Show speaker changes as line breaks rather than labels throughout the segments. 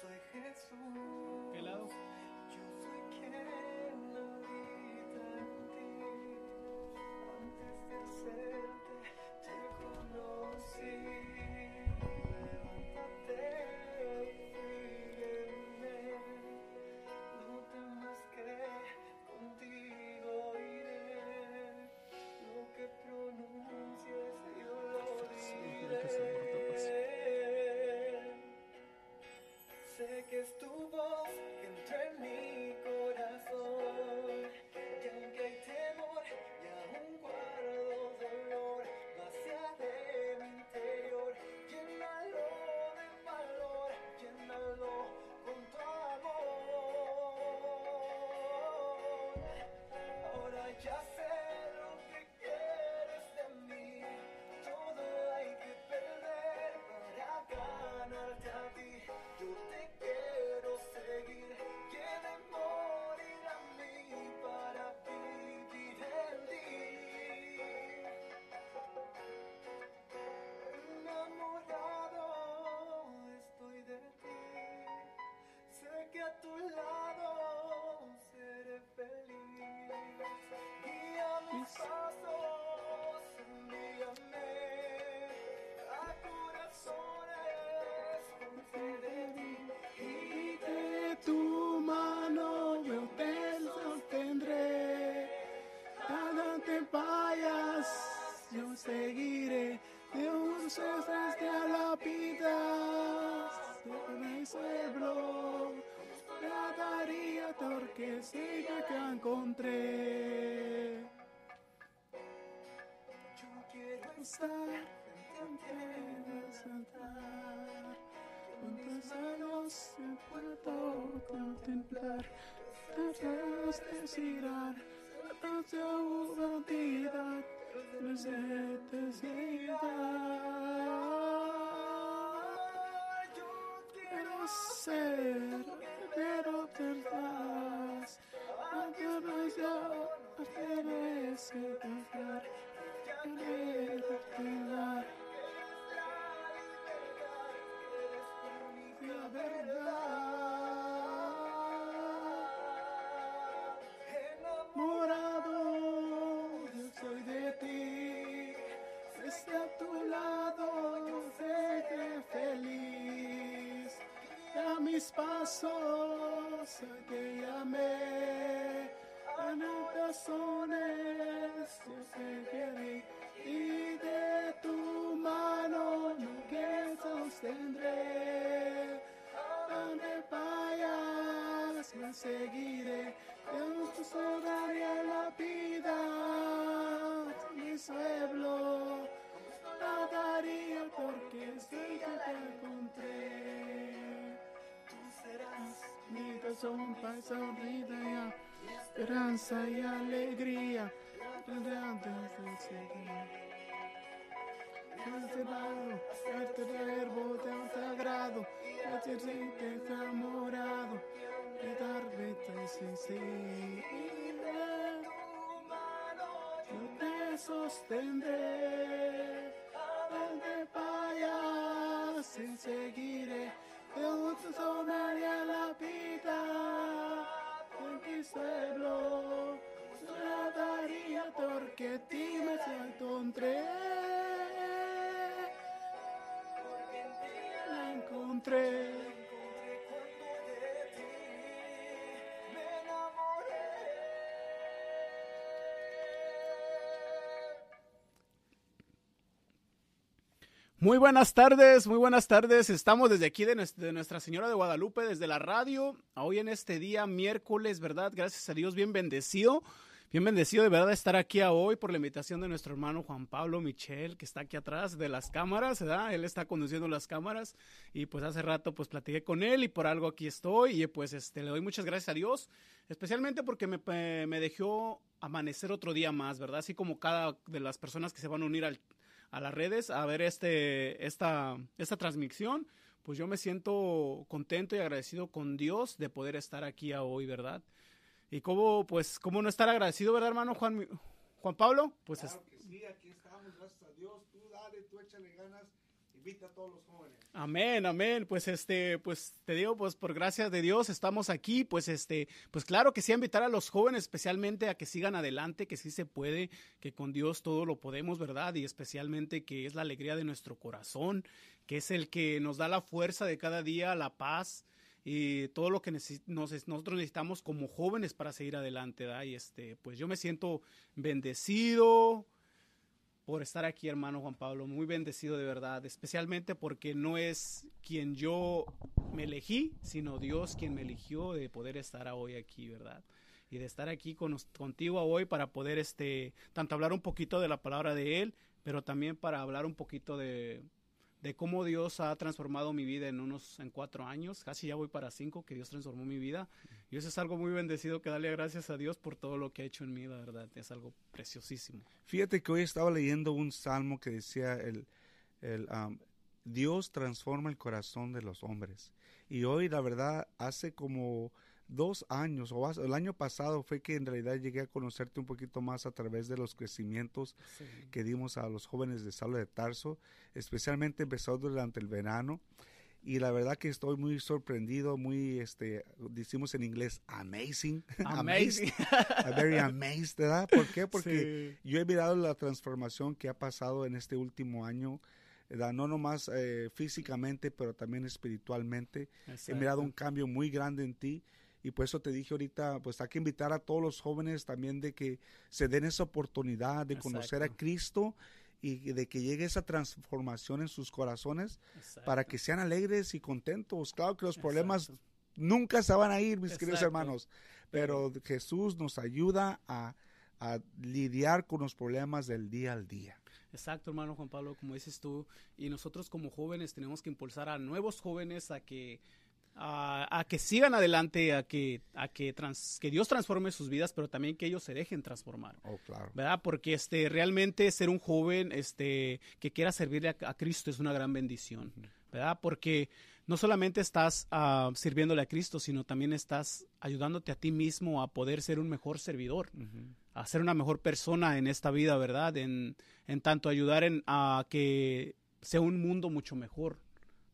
soy Jesús.
¿Qué lado?
Yo soy quien encontré. Yo quiero estar pasos te llamé. A corazones yo. Y de tu mano nunca sostendré. Donde vayas me seguiré. Mi razón para sonrida y esperanza y alegría. Seguir. Este este verbo un sagrado, hacerte enamorado, de darme tan sincero. Yo te sostendré, donde vayas, seguiré, te sonaría la vida, en mi pueblo, la daría porque a ti me encontré. La encontré.
Muy buenas tardes, muy buenas tardes. Estamos desde aquí de, nues- de Nuestra Señora de Guadalupe, desde la radio. Hoy en este día, miércoles, ¿verdad? Gracias a Dios, bien bendecido. Bien bendecido de verdad estar aquí hoy por la invitación de nuestro hermano Juan Pablo Michel, que está aquí atrás de las cámaras, ¿verdad? Él está conduciendo las cámaras y pues hace rato pues platiqué con él y por algo aquí estoy y pues este le doy muchas gracias a Dios, especialmente porque me, me dejó amanecer otro día más, ¿verdad? Así como cada de las personas que se van a unir al, a las redes a ver este, esta, esta transmisión, pues yo me siento contento y agradecido con Dios de poder estar aquí a hoy, ¿verdad? Y cómo, pues, cómo no estar agradecido, ¿verdad, hermano Juan, Juan Pablo? Pues es-
Claro que sí, aquí estamos, gracias a Dios. Tú dale, tú échale ganas.
Amén, amén. Pues este, pues te digo, pues por gracias de Dios estamos aquí, pues este, pues claro que sí invitar a los jóvenes especialmente a que sigan adelante, que sí se puede, que con Dios todo lo podemos, ¿verdad? Y especialmente que es la alegría de nuestro corazón, que es el que nos da la fuerza de cada día, la paz y todo lo que nosotros necesitamos como jóvenes para seguir adelante, ¿verdad? Y este, pues yo me siento bendecido, por estar aquí, hermano Juan Pablo. Muy bendecido de verdad, especialmente porque no es quien yo me elegí, sino Dios quien me eligió de poder estar hoy aquí, ¿verdad? Y de estar aquí con, contigo hoy para poder, este, tanto hablar un poquito de la palabra de Él, pero también para hablar un poquito de, de cómo Dios ha transformado mi vida en unos, en cuatro años, casi ya voy para cinco, que Dios transformó mi vida. Y eso es algo muy bendecido que darle gracias a Dios por todo lo que ha hecho en mí, la verdad. Es algo preciosísimo.
Fíjate que hoy estaba leyendo un salmo que decía el, el, um, Dios transforma el corazón de los hombres. Y hoy, la verdad, hace como dos años, o el año pasado fue que en realidad llegué a conocerte un poquito más a través de los crecimientos que dimos a los jóvenes de Saulo de Tarso, especialmente empezó durante el verano. Y la verdad que estoy muy sorprendido, muy, este, decimos en inglés, amazing.
Amazing.
Very amazed, ¿verdad? ¿Por qué? Porque
Sí.
yo he mirado la transformación que ha pasado en este último año, ¿verdad? No nomás eh, físicamente, pero también espiritualmente. He mirado un cambio muy grande en ti. Y por eso te dije ahorita, pues hay que invitar a todos los jóvenes también de que se den esa oportunidad de conocer a. Cristo y de que llegue esa transformación en sus corazones
Exacto.
para que sean alegres y contentos. Claro que los problemas nunca se van a ir, mis queridos hermanos, pero Jesús nos ayuda a, a lidiar con los problemas del día al día.
Exacto, hermano Juan Pablo, como dices tú. Y nosotros como jóvenes tenemos que impulsar a nuevos jóvenes a que a, a que sigan adelante, a que a que trans- que Dios transforme sus vidas, pero también que ellos se dejen transformar.
Oh, claro.
¿verdad? Porque este, realmente ser un joven este, que quiera servirle a, a Cristo es una gran bendición, ¿verdad? Porque no solamente estás ah, sirviéndole a Cristo, sino también estás ayudándote a ti mismo a poder ser un mejor servidor, a ser una mejor persona en esta vida, ¿verdad? En, en tanto ayudar en, a que sea un mundo mucho mejor,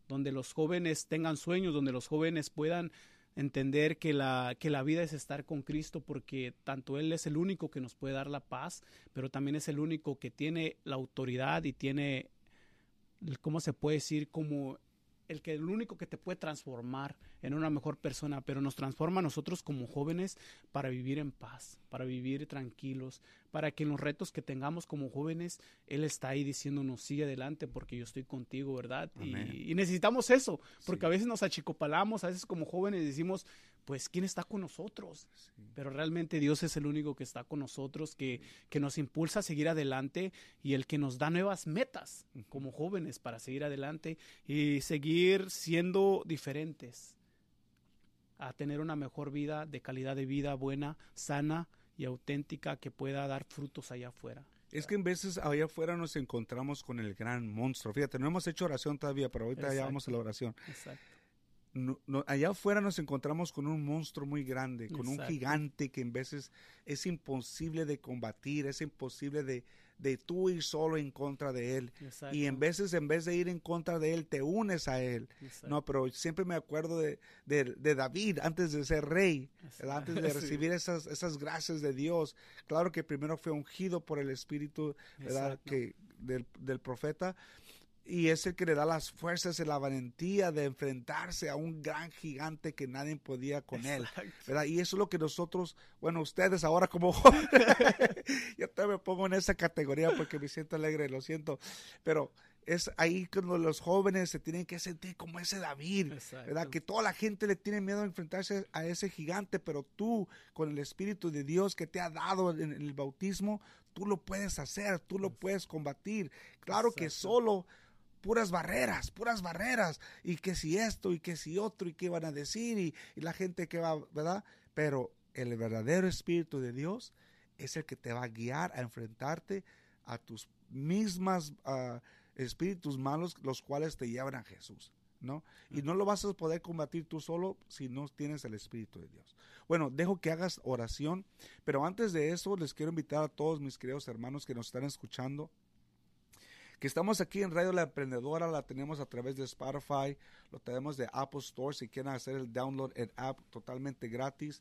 donde los jóvenes tengan sueños, donde los jóvenes puedan entender que la, que la vida es estar con Cristo porque tanto Él es el único que nos puede dar la paz, pero también es el único que tiene la autoridad y tiene, ¿cómo se puede decir? Como el que el único que te puede transformar en una mejor persona, pero nos transforma a nosotros como jóvenes para vivir en paz, para vivir tranquilos, para que en los retos que tengamos como jóvenes, Él está ahí diciéndonos, sigue adelante porque yo estoy contigo, ¿verdad? Y, necesitamos eso, porque
Sí.
a veces nos achicopalamos, a veces como jóvenes decimos, pues, ¿quién está con nosotros? Pero realmente Dios es el único que está con nosotros, que, que nos impulsa a seguir adelante y el que nos da nuevas metas como jóvenes para seguir adelante y seguir siendo diferentes, a tener una mejor vida, de calidad de vida buena, sana y auténtica que pueda dar frutos allá afuera.
Es que en veces allá afuera nos encontramos con el gran monstruo. Fíjate, no hemos hecho oración todavía, pero ahorita ya vamos a la oración.
Exacto.
No- no- allá afuera nos encontramos con un monstruo muy grande, con un gigante que en veces es imposible de combatir, es imposible de, de tú ir solo en contra de él.
Exacto.
Y en veces, en vez de ir en contra de él, te unes a él.
Exacto.
No, pero siempre me acuerdo de, de- de David antes de ser rey, antes de
Sí.
recibir esas, esas gracias de Dios. Claro que primero fue ungido por el Espíritu ¿verdad? Que, del, del profeta y es el que le da las fuerzas y la valentía de enfrentarse a un gran gigante que nadie podía con él. ¿verdad? Y eso es lo que nosotros, bueno, ustedes ahora como jóvenes, yo también me pongo en esa categoría porque me siento alegre, lo siento, pero es ahí cuando los jóvenes se tienen que sentir como ese David, ¿verdad?
Exacto.
Que toda la gente le tiene miedo a enfrentarse a ese gigante, pero tú, con el Espíritu de Dios que te ha dado en, el bautismo, tú lo puedes hacer, tú lo puedes combatir. Claro que solo puras barreras, puras barreras, y que si esto, y que si otro, y qué van a decir, y, y la gente que va, ¿verdad? Pero el verdadero Espíritu de Dios es el que te va a guiar a enfrentarte a tus mismas ah, espíritus malos, los cuales te llevan a Jesús. ¿no? Y no lo vas a poder combatir tú solo si no tienes el Espíritu de Dios. Bueno, dejo que hagas oración, pero antes de eso les quiero invitar a todos mis queridos hermanos que nos están escuchando Que estamos aquí en Radio La Emprendedora, la tenemos a través de Spotify, lo tenemos de Apple Store, si quieren hacer el download en app totalmente gratis.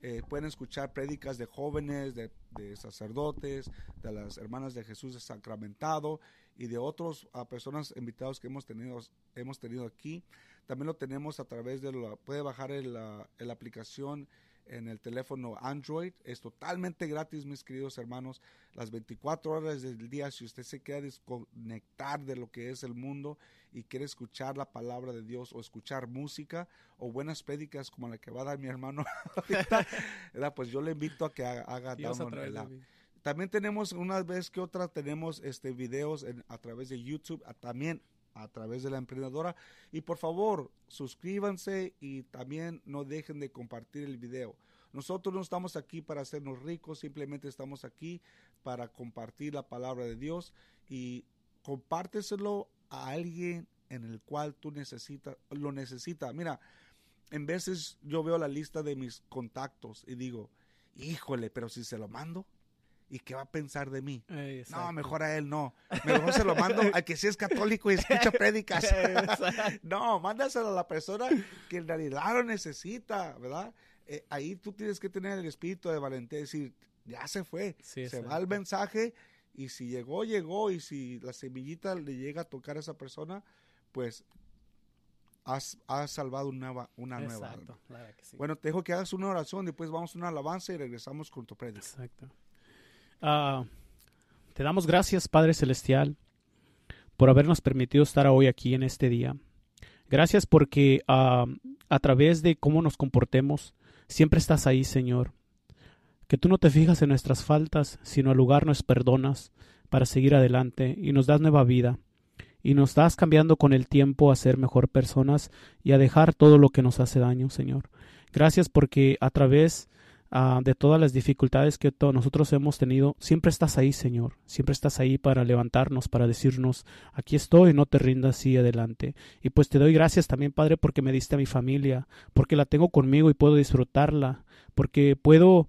Eh, pueden escuchar prédicas de jóvenes, de, sacerdotes, de las hermanas de Jesús de Sacramentado y de otras personas invitados que hemos tenido, hemos tenido aquí. También lo tenemos a través de la, puede bajar la, la aplicación en el teléfono Android. Es totalmente gratis, mis queridos hermanos. Las 24 horas del día, si usted se quiere desconectar de lo que es el mundo y quiere escuchar la palabra de Dios o escuchar música o buenas prédicas como la que va a dar mi hermano pues yo le invito a que haga, haga download el app. También tenemos una vez que otra tenemos este videos en- a través de YouTube, a- también a través de la emprendedora. Y por favor, suscríbanse y también no dejen de compartir el video. Nosotros no estamos aquí para hacernos ricos, simplemente estamos aquí para compartir la palabra de Dios y compárteselo a alguien en el cual tú necesitas, lo necesita. Mira, en veces yo veo la lista de mis contactos y digo, híjole, pero si se lo mando, ¿y qué va a pensar de mí?
Ey,
No, mejor a él no. Mejor se lo mando al que sí es católico y escucha prédicas. No, mándaselo a la persona que en realidad lo necesita, ¿verdad? Eh, ahí tú tienes que tener el espíritu de valentía y decir, ya se fue.
Sí,
se va el mensaje y si llegó, llegó. Y si la semillita le llega a tocar a esa persona, pues has, has salvado una, nueva- una nueva alma.
Exacto, claro que sí.
Bueno, te dejo que hagas una oración, después vamos a una alabanza y regresamos con tu prédica.
Exacto. Ah, te damos gracias, Padre Celestial, por habernos permitido estar hoy aquí en este día. Gracias porque ah, a través de cómo nos comportemos, siempre estás ahí, Señor. Que tú no te fijas en nuestras faltas, sino al lugar nos perdonas para seguir adelante y nos das nueva vida. Y nos das cambiando con el tiempo a ser mejor personas y a dejar todo lo que nos hace daño, Señor. Gracias porque a través ah, de todas las dificultades que nosotros hemos tenido, siempre estás ahí, Señor. Siempre estás ahí para levantarnos, para decirnos, aquí estoy, no te rindas, y adelante. Y pues te doy gracias también, Padre, porque me diste a mi familia, porque la tengo conmigo y puedo disfrutarla, porque puedo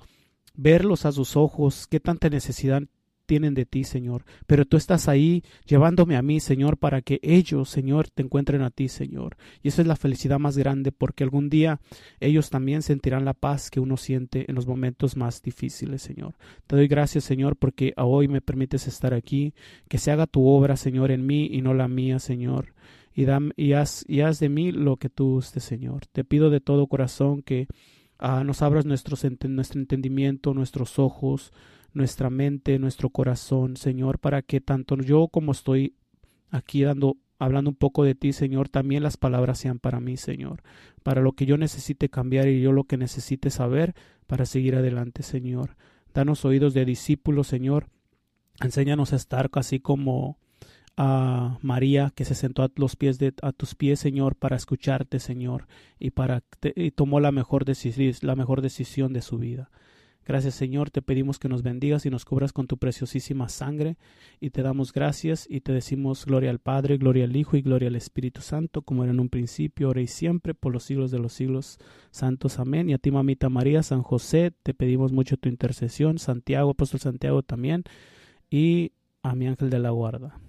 verlos a sus ojos, qué tanta necesidad tienen de ti, Señor. Pero tú estás ahí llevándome a mí, Señor, para que ellos, Señor, te encuentren a ti, Señor. Y esa es la felicidad más grande, porque algún día ellos también sentirán la paz que uno siente en los momentos más difíciles, Señor. Te doy gracias, Señor, porque a hoy me permites estar aquí, que se haga tu obra, Señor, en mí y no la mía, Señor. Y, y, haz, de mí lo que tú gustes, Señor. Te pido de todo corazón que ah, nos abras nuestro entendimiento, nuestros ojos, nuestra mente, nuestro corazón, Señor, para que tanto yo como estoy aquí dando hablando un poco de ti, Señor, también las palabras sean para mí, Señor, para lo que yo necesite cambiar y yo lo que necesite saber para seguir adelante, Señor. Danos oídos de discípulos, Señor. Enséñanos a estar así como a María que se sentó a los pies de a tus pies, Señor, para escucharte, Señor, y para y tomó la mejor decisión, la mejor decisión de su vida. Gracias, Señor, te pedimos que nos bendigas y nos cubras con tu preciosísima sangre y te damos gracias y te decimos gloria al Padre, gloria al Hijo y gloria al Espíritu Santo, como era en un principio, ahora y siempre, por los siglos de los siglos santos. Amén. Y a ti, mamita María, San José, te pedimos mucho tu intercesión, Santiago, apóstol Santiago también, y a mi ángel de la guarda.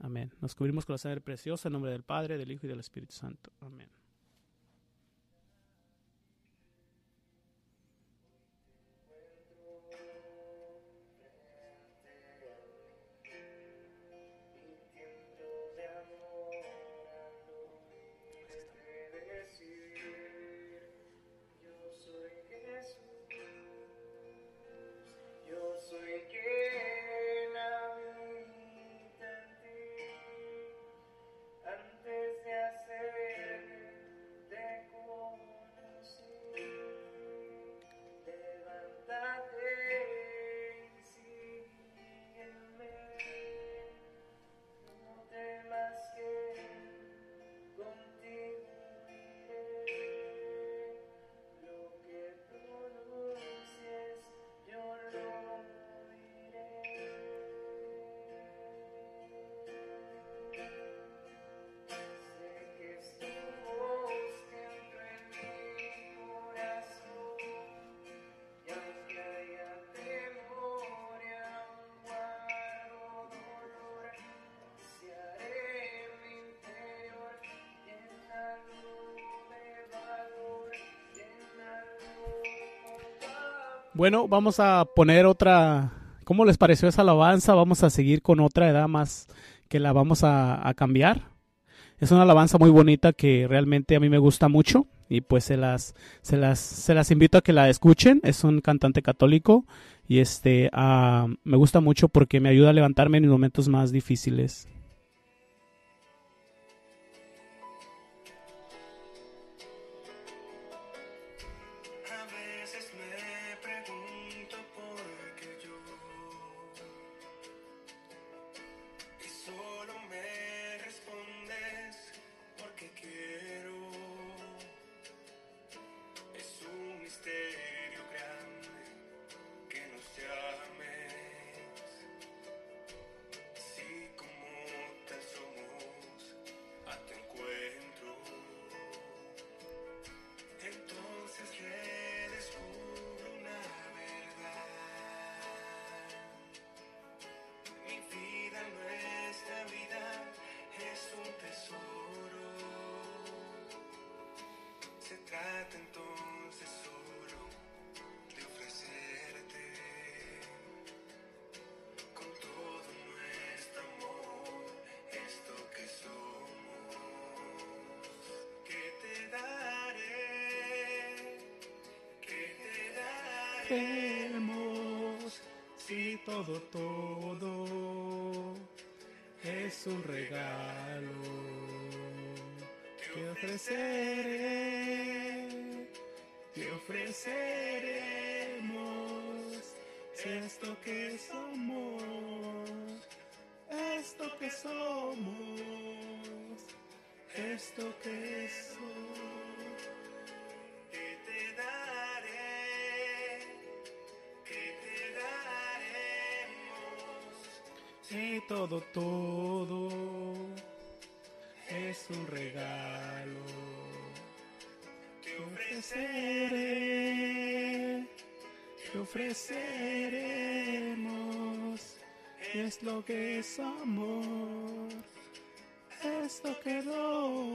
Amén. Nos cubrimos con la sangre preciosa en nombre del Padre, del Hijo y del Espíritu Santo. Amén. Bueno, vamos a poner otra. ¿Cómo les pareció esa alabanza? Vamos a seguir con otra edad más que la vamos a, cambiar. Es una alabanza muy bonita que realmente a mí me gusta mucho y pues se las, se las, se las invito a que la escuchen. Es un cantante católico y este ah, me gusta mucho porque me ayuda a levantarme en momentos más difíciles.
Si todo,
todo es un regalo. Te ofreceré, te ofreceremos esto que somos, esto que somos, esto que Todo, todo es un regalo.
Te ofreceré,
te ofreceremos. Es lo que somos, es lo que doy.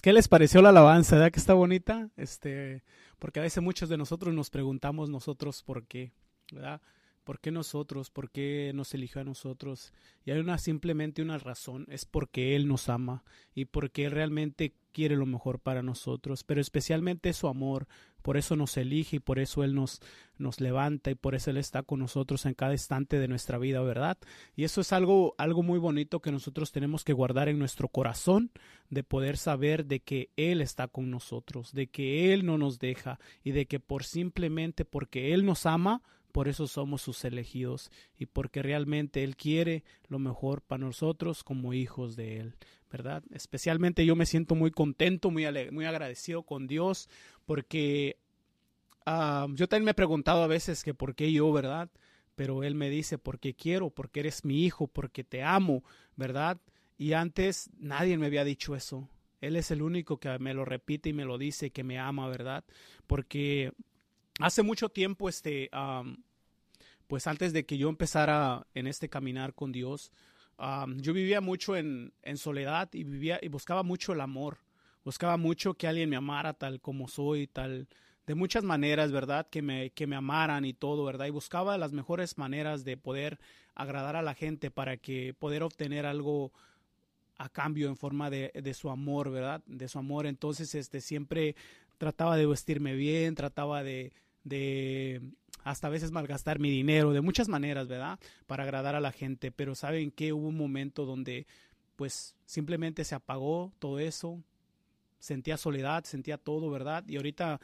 Pues, ¿qué les pareció la alabanza? ¿Verdad que está bonita? Este, porque a veces muchos de nosotros nos preguntamos nosotros por qué, ¿verdad? ¿Por qué nosotros? ¿Por qué nos eligió a nosotros? Y hay una simplemente una razón, es porque Él nos ama y porque Él realmente quiere lo mejor para nosotros, pero especialmente su amor, por eso nos elige y por eso Él nos, nos levanta y por eso Él está con nosotros en cada instante de nuestra vida, ¿verdad? Y eso es algo, algo muy bonito que nosotros tenemos que guardar en nuestro corazón, de poder saber de que Él está con nosotros, de que Él no nos deja y de que por simplemente porque Él nos ama, por eso somos sus elegidos y porque realmente Él quiere lo mejor para nosotros como hijos de Él, ¿verdad? Especialmente yo me siento muy contento, muy, muy agradecido con Dios porque ah, yo también me he preguntado a veces que por qué yo, ¿verdad? Pero Él me dice, porque quiero, porque eres mi hijo, porque te amo, ¿verdad? Y antes nadie me había dicho eso. Él es el único que me lo repite y me lo dice, que me ama, ¿verdad? Porque hace mucho tiempo, este, am, pues antes de que yo empezara en este caminar con Dios, am, yo vivía mucho en, en soledad y vivía y buscaba mucho el amor. Buscaba mucho que alguien me amara tal como soy, tal, de muchas maneras, ¿verdad? Que me, que me amaran y todo, ¿verdad? Y buscaba las mejores maneras de poder agradar a la gente para que poder obtener algo a cambio en forma de, de su amor, ¿verdad? De su amor. Entonces, este, siempre trataba de vestirme bien, trataba de, de hasta a veces malgastar mi dinero, de muchas maneras, ¿verdad? Para agradar a la gente. Pero ¿saben qué? Hubo un momento donde, pues, simplemente se apagó todo eso. Sentía soledad, sentía todo, ¿verdad? Y ahorita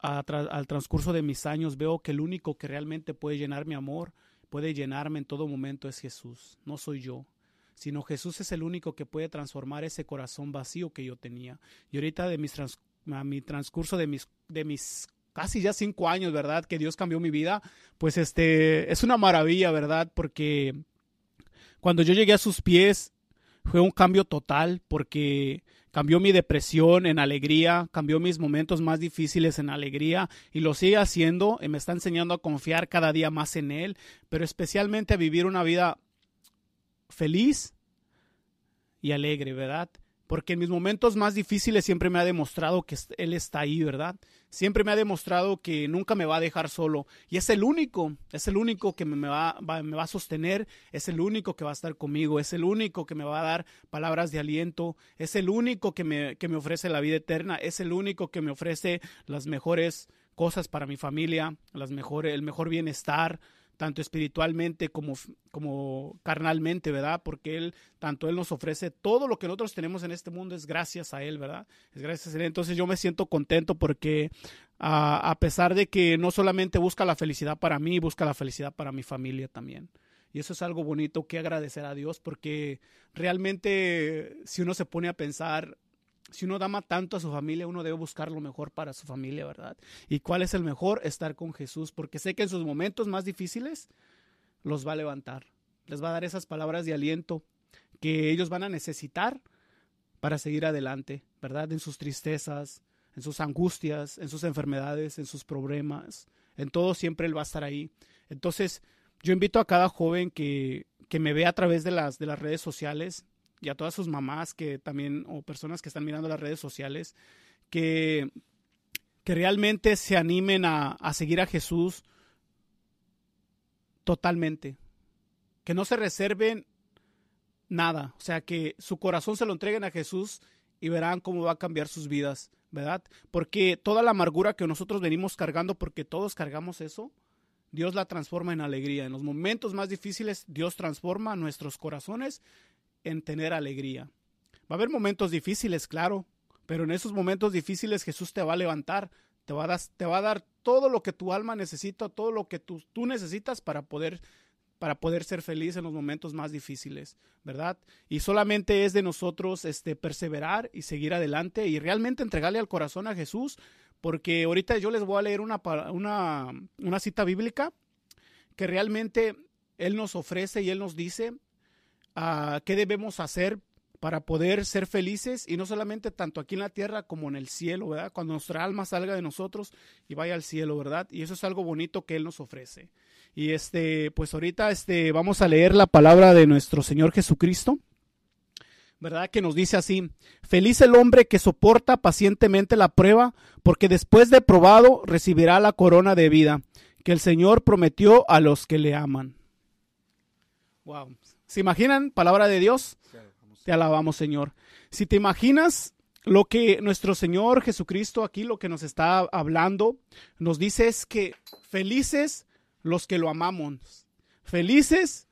al transcurso de mis años veo que el único que realmente puede llenar mi amor, puede llenarme en todo momento es Jesús, no soy yo, sino Jesús es el único que puede transformar ese corazón vacío que yo tenía. Y ahorita de mis trans- a mi transcurso de mis, de mis casi ya cinco años, ¿verdad? Que Dios cambió mi vida, pues este es una maravilla, ¿verdad? Porque cuando yo llegué a sus pies fue un cambio total porque cambió mi depresión en alegría, cambió mis momentos más difíciles en alegría y lo sigue haciendo y me está enseñando a confiar cada día más en Él, pero especialmente a vivir una vida feliz y alegre, ¿verdad? Porque en mis momentos más difíciles siempre me ha demostrado que Él está ahí, ¿verdad? Siempre me ha demostrado que nunca me va a dejar solo. Y es el único, es el único que me va, a sostener, es el único que va a estar conmigo, es el único que me va a dar palabras de aliento, es el único que me, que me ofrece la vida eterna, es el único que me ofrece las mejores cosas para mi familia, las mejores, el mejor bienestar, tanto espiritualmente como, como carnalmente, ¿verdad? Porque Él, tanto Él nos ofrece todo lo que nosotros tenemos en este mundo es gracias a Él, ¿verdad? Es gracias a Él. Entonces yo me siento contento porque a pesar de que no solamente busca la felicidad para mí, busca la felicidad para mi familia también. Y eso es algo bonito que agradecer a Dios porque realmente si uno se pone a pensar si uno ama tanto a su familia, uno debe buscar lo mejor para su familia, ¿verdad? ¿Y cuál es el mejor? Estar con Jesús, porque sé que en sus momentos más difíciles los va a levantar, les va a dar esas palabras de aliento que ellos van a necesitar para seguir adelante, ¿verdad? En sus tristezas, en sus angustias, en sus enfermedades, en sus problemas, en todo siempre Él va a estar ahí. Entonces, yo invito a cada joven que, que me vea a través de las, de las redes sociales, y a todas sus mamás que también, o personas que están mirando las redes sociales, que, que realmente se animen a, a seguir a Jesús totalmente. Que no se reserven nada. O sea, que su corazón se lo entreguen a Jesús y verán cómo va a cambiar sus vidas, ¿verdad? Porque toda la amargura que nosotros venimos cargando, porque todos cargamos eso, Dios la transforma en alegría. En los momentos más difíciles, Dios transforma nuestros corazones en tener alegría. Va a haber momentos difíciles, claro, pero en esos momentos difíciles Jesús te va a levantar, te va a, dar, te va a dar todo lo que tu alma necesita, todo lo que tú, tú necesitas para poder para poder ser feliz en los momentos más difíciles, ¿verdad? Y solamente es de nosotros este, perseverar y seguir adelante y realmente entregarle al corazón a Jesús, porque ahorita yo les voy a leer una, una, una cita bíblica que realmente Él nos ofrece y Él nos dice qué debemos hacer para poder ser felices y no solamente tanto aquí en la tierra como en el cielo, ¿verdad? Cuando nuestra alma salga de nosotros y vaya al cielo, ¿verdad? Y eso es algo bonito que Él nos ofrece. Y este, pues ahorita este, vamos a leer la palabra de nuestro Señor Jesucristo, ¿verdad? Que nos dice así, feliz el hombre que soporta pacientemente la prueba, porque después de probado recibirá la corona de vida que el Señor prometió a los que le aman. Wow, ¿Se imaginan? Palabra de Dios. Te alabamos, Señor. Si te imaginas lo que nuestro Señor Jesucristo aquí, lo que nos está hablando, nos dice es que felices los que lo amamos. Felices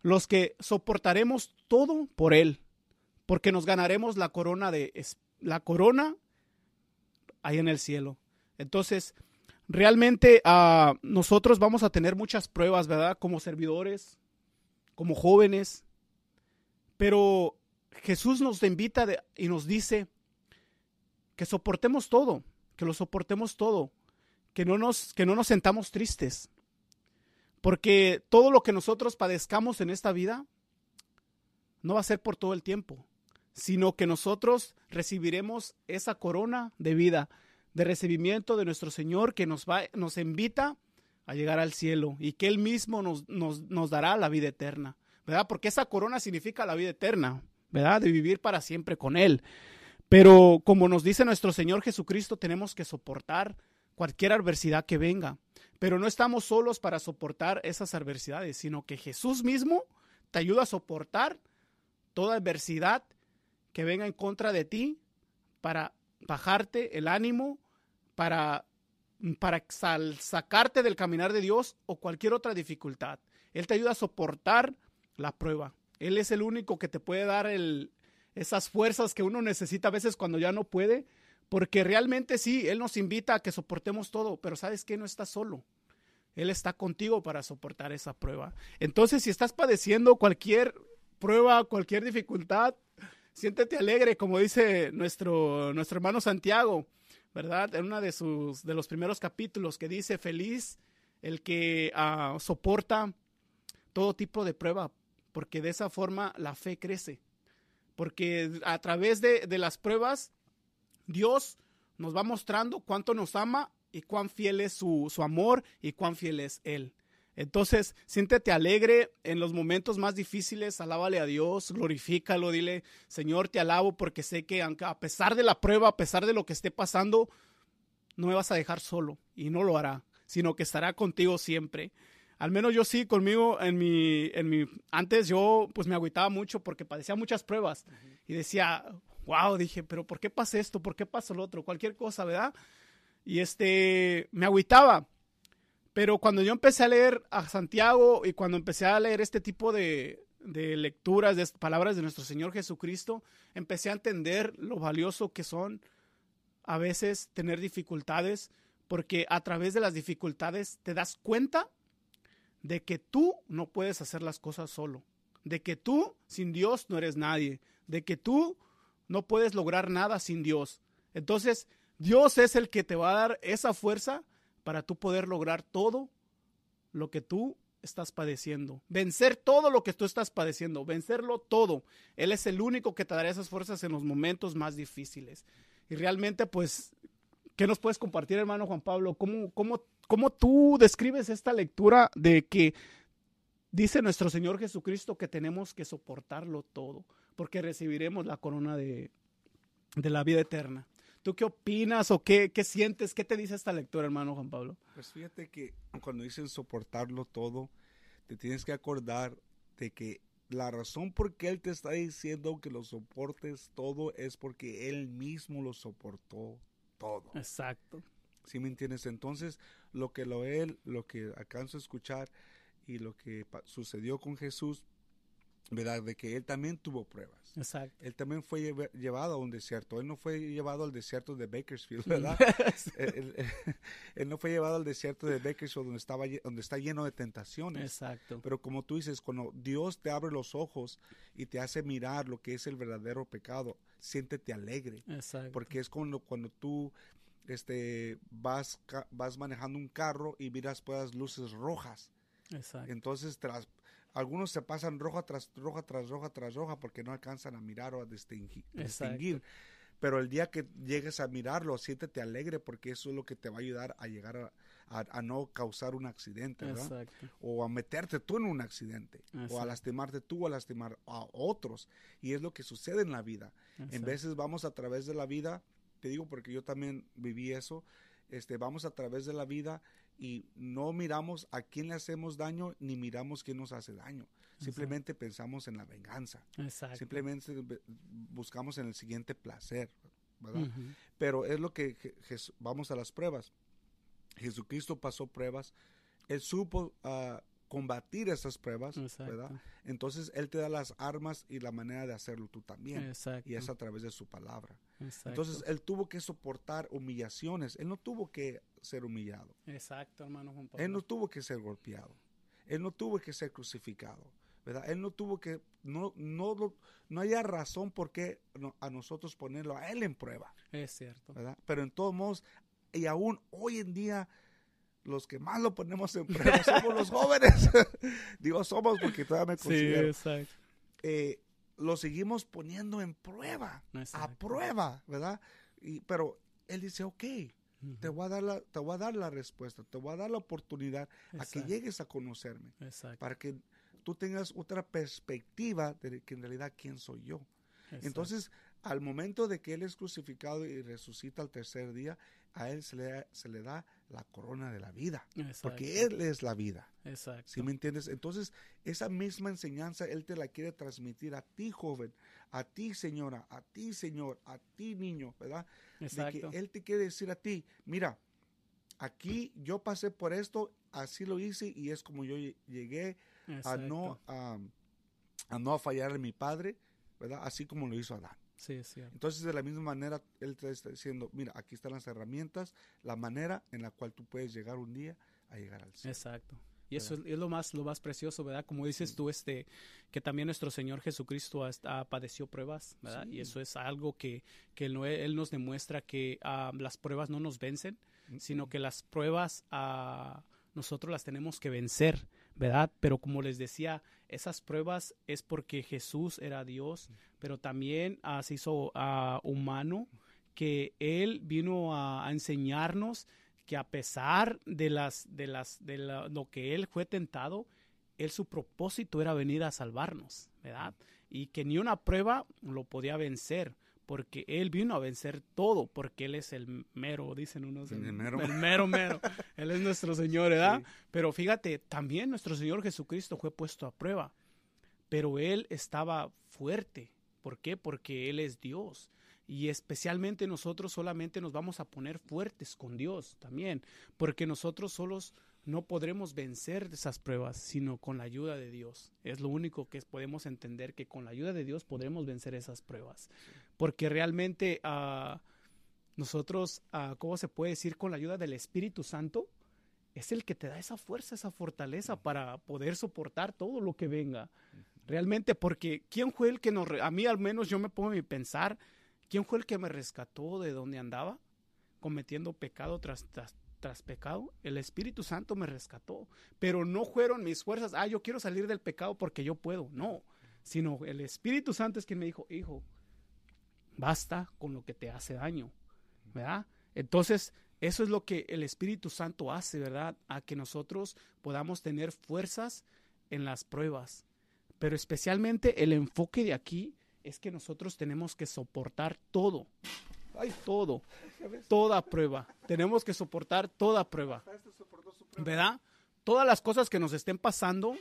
los que soportaremos todo por Él, porque nos ganaremos la corona de la corona ahí en el cielo. Entonces, realmente uh, nosotros vamos a tener muchas pruebas, ¿verdad? Como servidores, como jóvenes, pero Jesús nos invita y nos dice que soportemos todo, que lo soportemos todo, que no nos, que no nos sentamos tristes, porque todo lo que nosotros padezcamos en esta vida no va a ser por todo el tiempo, sino que nosotros recibiremos esa corona de vida, de recibimiento de nuestro Señor que nos, va, nos invita a llegar al cielo y que Él mismo nos, nos, dará la vida eterna, ¿verdad? Porque esa corona significa la vida eterna, ¿verdad? De vivir para siempre con Él. Pero como nos dice nuestro Señor Jesucristo, tenemos que soportar cualquier adversidad que venga. Pero no estamos solos para soportar esas adversidades, sino que Jesús mismo te ayuda a soportar toda adversidad que venga en contra de ti para bajarte el ánimo, para para sacarte del caminar de Dios o cualquier otra dificultad. Él te ayuda a soportar la prueba. Él es el único que te puede dar esas fuerzas que uno necesita a veces cuando ya no puede, porque realmente sí, Él nos invita a que soportemos todo, pero sabes que no estás solo. Él está contigo para soportar esa prueba. Entonces, si estás padeciendo cualquier prueba, cualquier dificultad, siéntete alegre, como dice nuestro, nuestro hermano Santiago. ¿Verdad? En uno de, sus, de los primeros capítulos que dice, feliz el que uh, soporta todo tipo de prueba, porque de esa forma la fe crece, porque a través de, de las pruebas, Dios nos va mostrando cuánto nos ama y cuán fiel es su, su amor y cuán fiel es Él. Entonces, siéntete alegre en los momentos más difíciles, alábale a Dios, glorifícalo, dile, Señor, te alabo porque sé que a pesar de la prueba, a pesar de lo que esté pasando, no me vas a dejar solo y no lo hará, sino que estará contigo siempre. Al menos yo sí, conmigo en mi, en mi, antes yo pues me agüitaba mucho porque padecía muchas pruebas y decía, wow, dije, pero ¿por qué pasa esto? ¿Por qué pasa lo otro? Cualquier cosa, ¿verdad? Y este, me agüitaba. Pero cuando yo empecé a leer a Santiago y cuando empecé a leer este tipo de, de lecturas, de palabras de nuestro Señor Jesucristo, empecé a entender lo valioso que son a veces tener dificultades, porque a través de las dificultades te das cuenta de que tú no puedes hacer las cosas solo, de que tú sin Dios no eres nadie, de que tú no puedes lograr nada sin Dios. Entonces, Dios es el que te va a dar esa fuerza para tú poder lograr todo lo que tú estás padeciendo. Vencer todo lo que tú estás padeciendo, vencerlo todo. Él es el único que te dará esas fuerzas en los momentos más difíciles. Y realmente, pues, ¿qué nos puedes compartir, hermano Juan Pablo? ¿Cómo, cómo, cómo tú describes esta lectura de que dice nuestro Señor Jesucristo que tenemos que soportarlo todo, porque recibiremos la corona de, de la vida eterna? ¿Tú qué opinas o qué, qué sientes? ¿Qué te dice esta lectura, hermano Juan Pablo?
Pues fíjate que cuando dicen soportarlo todo, te tienes que acordar de que la razón por qué Él te está diciendo que lo soportes todo es porque Él mismo lo soportó todo.
Exacto.
¿Sí me entiendes? Entonces, lo que lo Él, lo que alcanzo a escuchar y lo que sucedió con Jesús, ¿verdad? De que Él también tuvo pruebas.
Exacto.
Él también fue lleve- llevado a un desierto. Él no fue llevado al desierto de Bakersfield, ¿verdad? él, él- él no fue llevado al desierto de Bakersfield donde, estaba, donde está lleno de tentaciones.
Exacto.
Pero como tú dices, cuando Dios te abre los ojos y te hace mirar lo que es el verdadero pecado, siéntete alegre.
Exacto.
Porque es cuando, cuando tú este, vas, vas manejando un carro y miras todas luces rojas.
Exacto.
Entonces, tras, algunos se pasan roja tras roja, tras roja, tras roja, porque no alcanzan a mirar o a distinguir. Pero el día que llegues a mirarlo, siéntete alegre, porque eso es lo que te va a ayudar a llegar a, a- a no causar un accidente, ¿verdad?
Exacto.
O a meterte tú en un accidente, o a lastimarte tú o a lastimar a otros. Y es lo que sucede en la vida. En veces vamos a través de la vida, te digo porque yo también viví eso, este, vamos a través de la vida y no miramos a quién le hacemos daño ni miramos quién nos hace daño. Simplemente pensamos en la venganza.
Exacto.
Simplemente buscamos en el siguiente placer, ¿verdad? Pero es lo que Je- vamos a las pruebas. Jesucristo pasó pruebas, él supo ah, combatir esas pruebas,
Exacto.
¿verdad? Entonces él te da las armas y la manera de hacerlo tú también.
Exacto.
Y es a través de su palabra.
Exacto.
Entonces él tuvo que soportar humillaciones. Él no tuvo que ser humillado.
Exacto, hermano Juan Pablo.
Él no tuvo que ser golpeado. Él no tuvo que ser crucificado. ¿verdad? Él no tuvo que, no, no, lo- no haya razón por qué a nosotros ponerlo a él en prueba.
Es cierto.
¿verdad? Pero en todos modos, y aún hoy en día, los que más lo ponemos en prueba somos los jóvenes. Digo somos porque todavía me
Sí,
considero.
exacto.
Eh, lo seguimos poniendo en prueba, a
Exacto.
prueba, ¿verdad? Y, pero él dice, ok, te voy, a dar la, te voy a dar la respuesta, te voy a dar la oportunidad a que
Exacto.
llegues a conocerme,
Exacto.
para que tú tengas otra perspectiva de que en realidad quién soy yo.
Exacto.
Entonces, al momento de que Él es crucificado y resucita al tercer día, a Él se le, se le da la corona de la vida, porque. Él es la vida.
Exacto.
¿Sí me entiendes? Entonces, esa misma enseñanza Él te la quiere transmitir a ti, joven, a ti, señora, a ti, señor, a ti, niño, ¿verdad?
Exacto.
De que Él te quiere decir a ti, mira, aquí yo pasé por esto, así lo hice y es como yo lle- llegué a no, a, a no fallar a mi padre, ¿verdad? Así como lo hizo Adán.
Sí, es cierto.
Entonces, de la misma manera, él te está diciendo, mira, aquí están las herramientas, la manera en la cual tú puedes llegar un día a llegar al cielo.
Exacto. Y eso es, es lo más lo más precioso, ¿verdad? Como dices tú, este, que también nuestro Señor Jesucristo hasta padeció pruebas, ¿verdad? Y
Sí.
eso es algo que, que él, no- él nos demuestra que ah, las pruebas no nos vencen, sino que las pruebas ah, nosotros las tenemos que vencer, ¿verdad? Pero como les decía, esas pruebas es porque Jesús era Dios, pero también ah, se hizo ah, humano, que Él vino a, a enseñarnos que a pesar de las de las de la- lo que él fue tentado, él su propósito era venir a salvarnos, ¿verdad? Y que ni una prueba lo podía vencer, porque él vino a vencer todo, porque él es el mero, dicen unos,
El mero.
el mero mero. él es nuestro Señor, ¿verdad?
Sí.
Pero fíjate, también nuestro Señor Jesucristo fue puesto a prueba, pero él estaba fuerte. ¿Por qué? Porque él es Dios. Y especialmente nosotros solamente nos vamos a poner fuertes con Dios también, porque nosotros solos no podremos vencer esas pruebas, sino con la ayuda de Dios. Es lo único que podemos entender, que con la ayuda de Dios podremos vencer esas pruebas. Porque realmente ah, nosotros, ah, ¿cómo se puede decir? Con la ayuda del Espíritu Santo, es el que te da esa fuerza, esa fortaleza para poder soportar todo lo que venga. Realmente, porque ¿quién fue el que nos... A mí al menos yo me pongo a pensar, ¿quién fue el que me rescató de donde andaba? Cometiendo pecado tras, tras, tras pecado. El Espíritu Santo me rescató. Pero no fueron mis fuerzas, ah, yo quiero salir del pecado porque yo puedo. No, sino el Espíritu Santo es quien me dijo, hijo, basta con lo que te hace daño. ¿Verdad? Entonces, eso es lo que el Espíritu Santo hace, ¿verdad? A que nosotros podamos tener fuerzas en las pruebas. Pero especialmente el enfoque de aquí es que nosotros tenemos que soportar todo. Todo. Toda prueba. Tenemos que soportar toda prueba. ¿Verdad? Todas las cosas que nos estén pasando,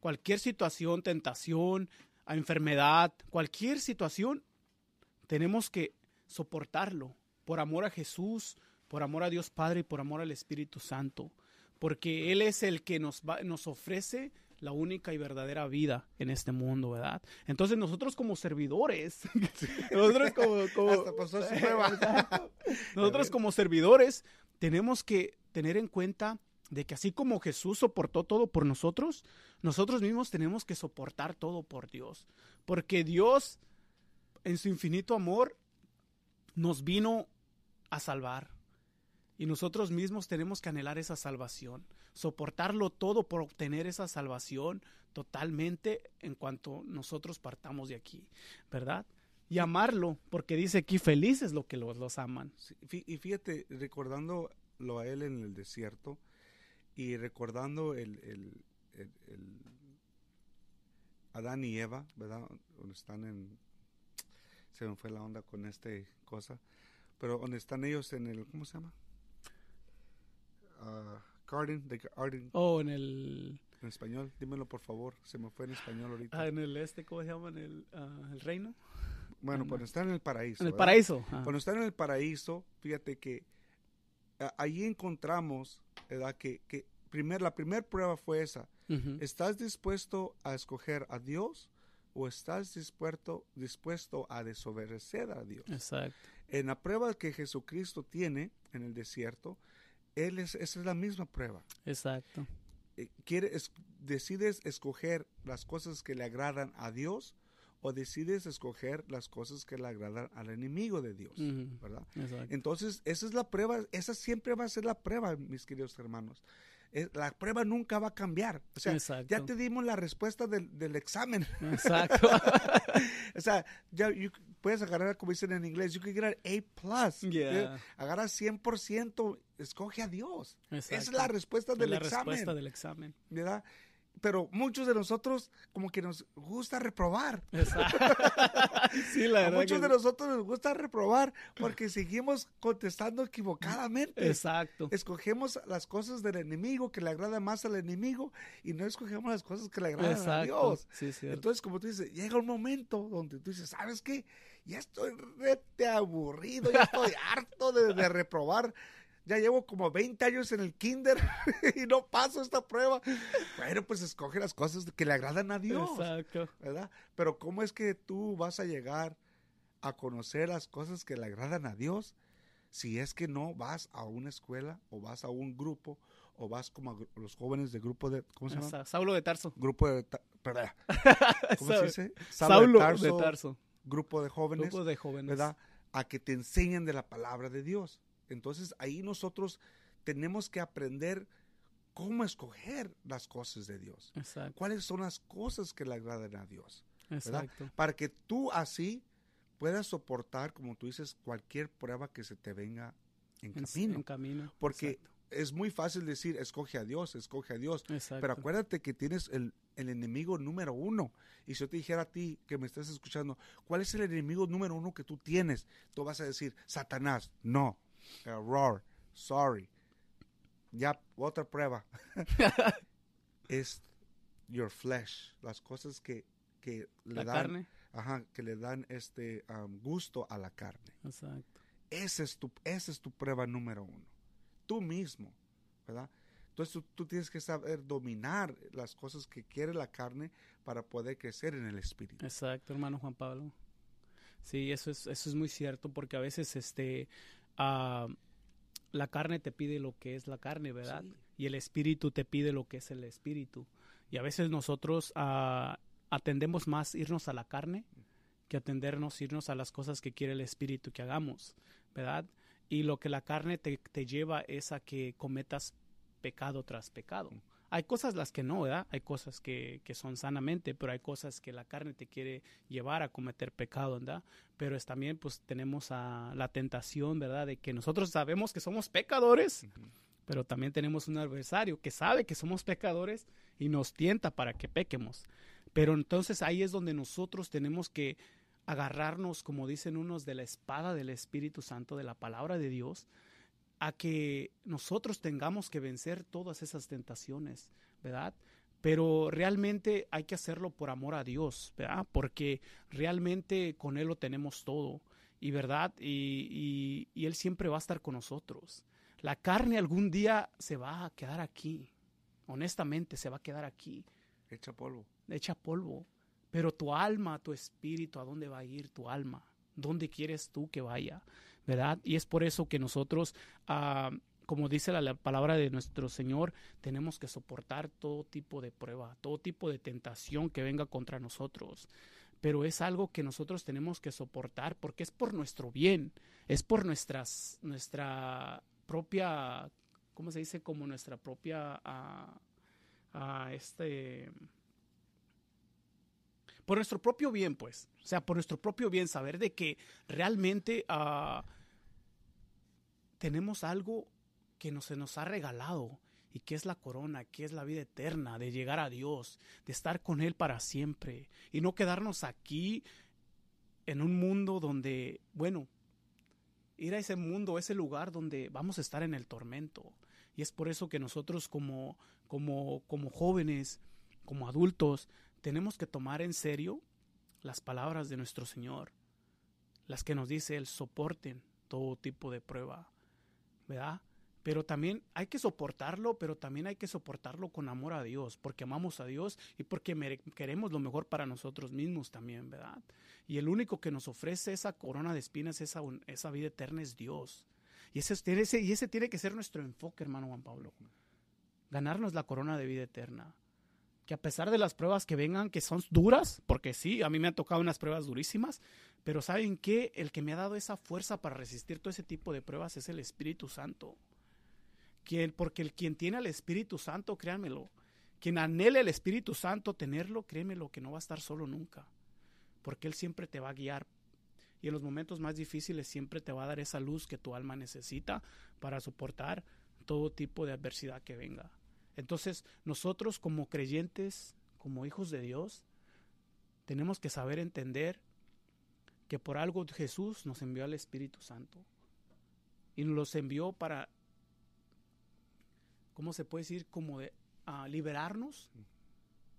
cualquier situación, tentación, enfermedad, cualquier situación, tenemos que soportarlo por amor a Jesús, por amor a Dios Padre y por amor al Espíritu Santo, porque Él es el que nos, va- nos ofrece la única y verdadera vida en este mundo, ¿verdad? Entonces nosotros como servidores, nosotros como, como-
Hasta pasó su prueba.
Exacto. nosotros como servidores tenemos que tener en cuenta de que así como Jesús soportó todo por nosotros, nosotros mismos tenemos que soportar todo por Dios, porque Dios en su infinito amor nos vino a salvar. Y nosotros mismos tenemos que anhelar esa salvación, soportarlo todo por obtener esa salvación totalmente en cuanto nosotros partamos de aquí, ¿verdad? Y amarlo, porque dice aquí felices lo que los, los aman.
Y fíjate, recordándolo a él en el desierto y recordando el, el- el- Adán y Eva, ¿verdad? Están en... Se me fue la onda con esta cosa. Pero donde están ellos en el... ¿Cómo se llama? Ah, garden, the garden
Oh, en el,
en español. Dímelo por favor. Se me fue en español ahorita.
ah, en el este, ¿cómo se llama? En el, ah, el reino.
bueno, cuando están en el paraíso.
En el
¿verdad?
paraíso. ah.
Cuando están en el paraíso, fíjate que a- allí encontramos, ¿verdad? Que, que primer, la primera prueba fue esa. ¿Estás dispuesto a escoger a Dios o estás dispuesto, dispuesto a desobedecer a Dios?
Exacto.
En la prueba que Jesucristo tiene en el desierto, él es, esa es la misma prueba.
Exacto.
Eh, quiere, es- decides escoger las cosas que le agradan a Dios o decides escoger las cosas que le agradan al enemigo de Dios. ¿verdad?
Exacto.
Entonces, esa es la prueba, esa siempre va a ser la prueba, mis queridos hermanos. Eh, La prueba nunca va a cambiar. O sea,
Exacto.
ya te dimos la respuesta del, del examen.
Exacto.
o sea, ya you puedes agarrar, como dicen en inglés, you can get an A+. plus.
Yeah.
¿ok? Agarra 100%, escoge a Dios. Esa es
Exacto.
la respuesta
Es
del
la
examen.
respuesta del examen.
¿verdad? Pero muchos de nosotros como que nos gusta reprobar.
Exacto. sí, la
A
verdad.
muchos
que
de nosotros nos gusta reprobar porque seguimos contestando equivocadamente.
Exacto.
Escogemos las cosas del enemigo que le agrada más al enemigo y no escogemos las cosas que le agradan a. Dios.
Sí, cierto.
Entonces, como tú dices, llega un momento donde tú dices, ¿sabes qué? Ya estoy rete aburrido, ya estoy harto de, de reprobar. Ya llevo como 20 años en el kinder y no paso esta prueba. Bueno, pues escoge las cosas que le agradan a Dios.
Exacto.
¿verdad? Pero ¿cómo es que tú vas a llegar a conocer las cosas que le agradan a Dios si es que no vas a una escuela o vas a un grupo o vas como a los jóvenes de grupo de ¿cómo se llama?
Sa- Saulo de Tarso.
Grupo de perdón, ¿cómo se dice?
Saulo
Tarso,
de Tarso.
grupo de jóvenes,
Grupo de jóvenes.
¿verdad? A que te enseñen de la palabra de Dios. Entonces ahí nosotros tenemos que aprender cómo escoger las cosas de Dios.
Exacto.
¿Cuáles son las cosas que le agradan a Dios?
Exacto.
Para que tú así puedas soportar, como tú dices, cualquier prueba que se te venga en
En-
camino.
En camino.
Porque
Exacto.
es muy fácil decir, escoge a Dios, escoge a Dios.
Exacto.
Pero acuérdate que tienes el, el enemigo número uno. Y si yo te dijera a ti que me estás escuchando, ¿cuál es el enemigo número uno que tú tienes? Tú vas a decir, Satanás. No. Error. Sorry. Ya, otra prueba. es your flesh. Las cosas que, que le
la
dan,
carne.
ajá, que le dan este um, gusto a la carne.
Exacto.
Esa es tu, esa es tu prueba número uno. Tú mismo, ¿verdad? Entonces tú, tú tienes que saber dominar las cosas que quiere la carne para poder crecer en el espíritu.
Exacto, hermano Juan Pablo. Sí, eso es, eso es muy cierto, porque a veces este ah, la carne te pide lo que es la carne, ¿verdad?
Sí.
Y el espíritu te pide lo que es el espíritu. Y a veces nosotros ah, atendemos más irnos a la carne que atendernos, irnos a las cosas que quiere el espíritu que hagamos, ¿verdad? Y lo que la carne te, te lleva es a que cometas pecado tras pecado. Hay cosas las que no, ¿verdad? Hay cosas que, que son sanamente, pero hay cosas que la carne te quiere llevar a cometer pecado, ¿verdad? Pero es también, pues, tenemos a la tentación, ¿verdad? De que nosotros sabemos que somos pecadores, pero también tenemos un adversario que sabe que somos pecadores y nos tienta para que pequemos. Pero entonces ahí es donde nosotros tenemos que agarrarnos, como dicen unos, de la espada del Espíritu Santo, de la palabra de Dios, a que nosotros tengamos que vencer todas esas tentaciones, ¿verdad? Pero realmente hay que hacerlo por amor a Dios, ¿verdad? Porque realmente con Él lo tenemos todo, y verdad, y, y- y Él siempre va a estar con nosotros. La carne algún día se va a quedar aquí, honestamente se va a quedar aquí,
Echa polvo.
hecha polvo. Pero tu alma, tu espíritu, ¿a dónde va a ir tu alma? ¿Dónde quieres tú que vaya? ¿Verdad? Y es por eso que nosotros, ah, como dice la, la palabra de nuestro Señor, tenemos que soportar todo tipo de prueba, todo tipo de tentación que venga contra nosotros. Pero es algo que nosotros tenemos que soportar porque es por nuestro bien, es por nuestras, nuestra propia, ¿cómo se dice? Como nuestra propia, ah, ah, este, por nuestro propio bien, pues. O sea, por nuestro propio bien, saber de que realmente ah, tenemos algo que no, se nos ha regalado y que es la corona, que es la vida eterna, de llegar a Dios, de estar con Él para siempre y no quedarnos aquí en un mundo donde, bueno, ir a ese mundo, ese lugar donde vamos a estar en el tormento. Y es por eso que nosotros como, como, como jóvenes, como adultos, tenemos que tomar en serio las palabras de nuestro Señor, las que nos dice el soporten todo tipo de prueba, ¿verdad? Pero también hay que soportarlo, pero también hay que soportarlo con amor a Dios, porque amamos a Dios y porque queremos lo mejor para nosotros mismos también, ¿verdad? Y el único que nos ofrece esa corona de espinas, esa, vida eterna es Dios. Y ese, es- ese, y ese tiene que ser nuestro enfoque, hermano Juan Pablo. Ganarnos la corona de vida eterna que a pesar de las pruebas que vengan, que son duras, porque sí, a mí me han tocado unas pruebas durísimas, pero ¿saben qué? El que me ha dado esa fuerza para resistir todo ese tipo de pruebas es el Espíritu Santo. Quien, porque el quien tiene al Espíritu Santo, créanmelo, quien anhele el Espíritu Santo tenerlo, créemelo que no va a estar solo nunca, porque Él siempre te va a guiar. Y en los momentos más difíciles siempre te va a dar esa luz que tu alma necesita para soportar todo tipo de adversidad que venga. Entonces, nosotros como creyentes, como hijos de Dios, tenemos que saber entender que por algo Jesús nos envió al Espíritu Santo. Y nos los envió para, ¿cómo se puede decir? Como de ah, liberarnos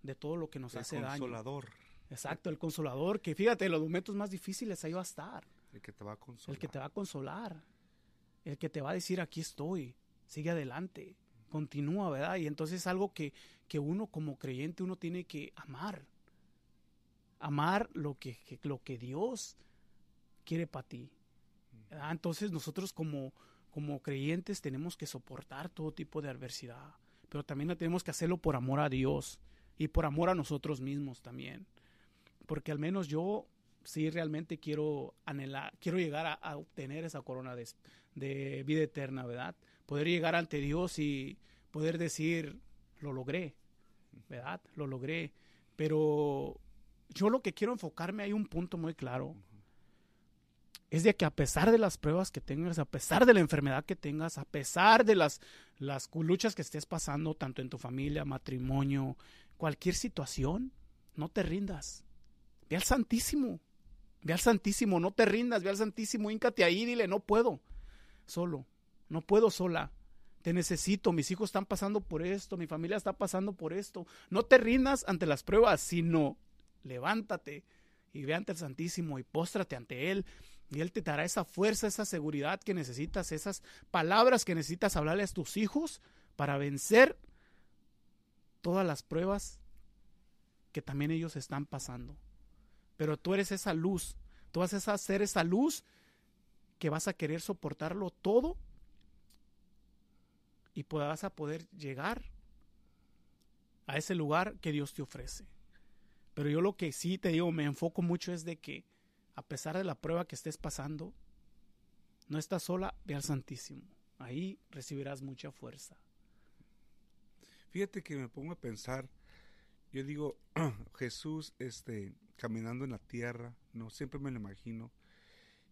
de todo lo que nos
El
hace daño.
consolador.
Exacto, el consolador, que fíjate, en los momentos más difíciles ahí va a estar.
El que te va a consolar.
El que te va a consolar. El que te va a decir, aquí estoy, sigue adelante, continúa, ¿verdad? Y entonces es algo que, que uno como creyente, uno tiene que amar. Amar lo que, lo que Dios quiere para ti. ¿verdad? Entonces nosotros como, como creyentes tenemos que soportar todo tipo de adversidad, pero también tenemos que hacerlo por amor a Dios y por amor a nosotros mismos también. Porque al menos yo sí realmente quiero anhelar, quiero llegar a, a obtener esa corona de, de vida eterna, ¿verdad? Poder llegar ante Dios y poder decir, lo logré, ¿verdad? Lo logré. Pero yo lo que quiero enfocarme, hay un punto muy claro. Es de que a pesar de las pruebas que tengas, a pesar de la enfermedad que tengas, a pesar de las, las luchas que estés pasando, tanto en tu familia, matrimonio, cualquier situación, no te rindas. Ve al Santísimo. Ve al Santísimo, no te rindas, ve al Santísimo, híncate ahí, dile, no puedo. Solo, no puedo sola. Te necesito, mis hijos están pasando por esto, mi familia está pasando por esto. No te rindas ante las pruebas, sino levántate y ve ante el Santísimo y póstrate ante Él. Y Él te dará esa fuerza, esa seguridad que necesitas, esas palabras que necesitas hablarle a tus hijos para vencer todas las pruebas que también ellos están pasando. Pero tú eres esa luz, tú vas a ser esa luz que vas a querer soportarlo todo y vas a poder llegar a ese lugar que Dios te ofrece. Pero yo lo que sí te digo, me enfoco mucho es de que a pesar de la prueba que estés pasando, no estás sola, ve al Santísimo. Ahí recibirás mucha fuerza.
Fíjate que me pongo a pensar, yo digo, Jesús este, caminando en la tierra, no siempre me lo imagino.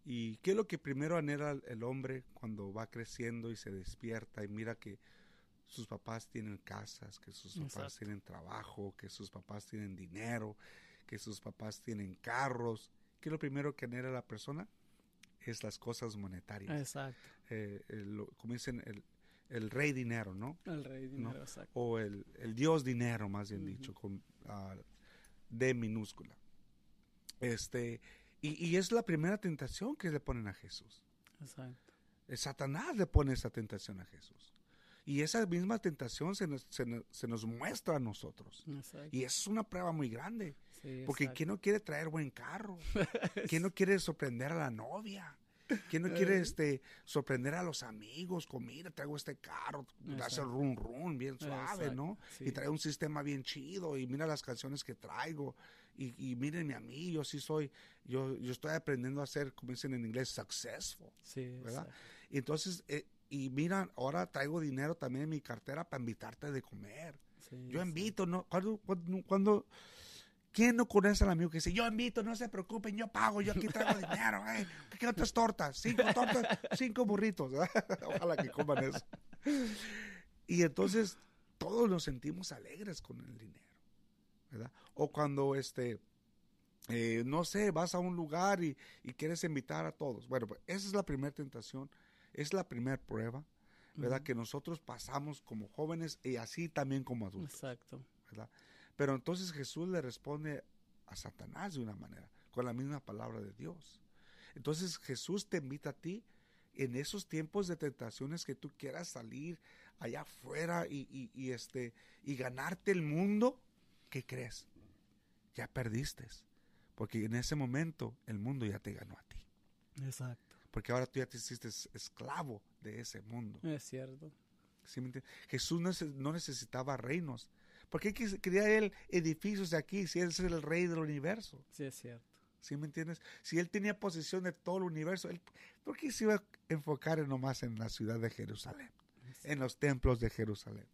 ¿Y qué es lo que primero anhela el hombre cuando va creciendo y se despierta y mira que sus papás tienen casas, que sus papás
Exacto.
tienen trabajo, que sus papás tienen dinero, que sus papás tienen carros? ¿Qué es lo primero que anhela la persona? Es las cosas monetarias.
Exacto.
Eh, el- como dicen, el, el rey dinero, ¿no?
El rey
¿no?
dinero, exacto.
o el, el dios dinero, más bien dicho, con ah, D minúscula. Este, y, y es la primera tentación que le ponen a Jesús.
Exacto.
El Satanás le pone esa tentación a Jesús. Y esa misma tentación se nos, se nos- se nos muestra a nosotros.
exacto.
Y es una prueba muy grande.
Sí,
Porque. ¿quién no quiere traer buen carro? ¿Quién no quiere sorprender a la novia? ¿Quién no quiere
Eh.
este, sorprender a los amigos? Con, mira, traigo este carro, hace run run, bien suave,
Exacto,
¿no?
sí.
Y trae un sistema bien chido y mira las canciones que traigo. Y, y mírenme a mí, yo sí soy, yo, yo estoy aprendiendo a ser, como dicen en inglés, successful.
Sí,
¿verdad? Y entonces, eh, y mira, ahora traigo dinero también en mi cartera para invitarte de comer.
Sí,
Yo
sí.
invito, ¿no? ¿Cuándo, cuándo, cuándo- quién no conoce al amigo que dice, yo invito, no se preocupen, yo pago, yo aquí traigo dinero, eh? ¿Qué quiero tres tortas? Cinco tortas, cinco burritos. Ojalá que coman eso. Y entonces todos nos sentimos alegres con el dinero, ¿verdad? O cuando, este, eh, no sé, vas a un lugar y, y quieres invitar a todos. Bueno, pues esa es la primera tentación, es la primera prueba, ¿verdad? Que nosotros pasamos como jóvenes y así también como adultos.
Exacto.
¿verdad? Pero entonces Jesús le responde a Satanás de una manera, con la misma palabra de Dios. Entonces Jesús te invita a ti en esos tiempos de tentaciones que tú quieras salir allá afuera y, y- y, este, y ganarte el mundo, ¿qué crees? Ya perdiste. Porque en ese momento el mundo ya te ganó a ti.
Exacto.
Porque ahora tú ya te hiciste esclavo de ese mundo.
Es cierto.
¿Sí me entiendes? Jesús no, nece- no necesitaba reinos. ¿Por qué quería él edificios de aquí si él es el rey del universo?
Sí, es cierto.
¿Sí me entiendes? Si él tenía posesión de todo el universo, él, ¿por qué se iba a enfocar en nomás en la ciudad de Jerusalén? En los templos de Jerusalén.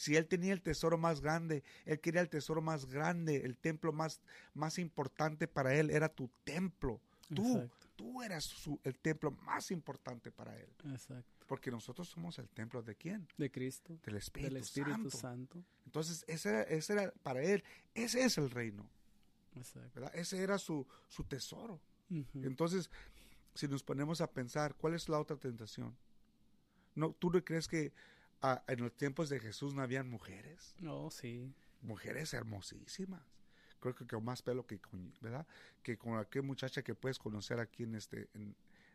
Si él tenía el tesoro más grande, él quería el tesoro más grande, el templo más, más importante para él era tu templo. Tú,
Exacto.
tú eras su- el templo más importante para él.
Exacto.
Porque nosotros somos el templo de quién?
De Cristo.
Del Espíritu,
del Espíritu
Santo.
Santo.
Entonces, ese era, ese era para él, ese es el reino,
Exacto.
Ese era su, su tesoro. Entonces, si nos ponemos a pensar, ¿cuál es la otra tentación? No, ¿Tú no crees que ah, en los tiempos de Jesús no habían mujeres?
No, sí.
Mujeres hermosísimas. Creo que con más pelo que con, ¿verdad? Que con aquella muchacha que puedes conocer aquí en este, en-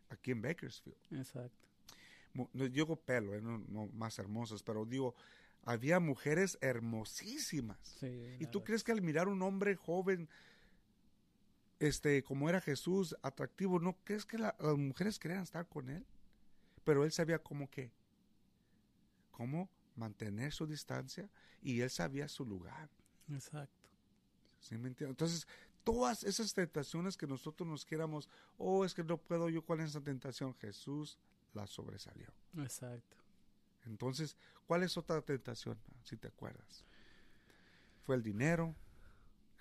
aquí en Bakersfield.
Exacto.
No digo pelo, eh, no, no más hermosas, pero digo, había mujeres hermosísimas.
Sí.
¿Y tú crees que al mirar un hombre joven, este, como era Jesús, atractivo, no crees que la- las mujeres querían estar con él? Pero él sabía cómo qué, cómo mantener su distancia y él sabía su lugar.
Exacto.
¿sí me? Entonces, todas esas tentaciones que nosotros nos quieramos, oh, es que no puedo yo con esa tentación, Jesús la sobresalió.
Exacto.
Entonces, ¿cuál es otra tentación? Si te acuerdas. Fue el dinero,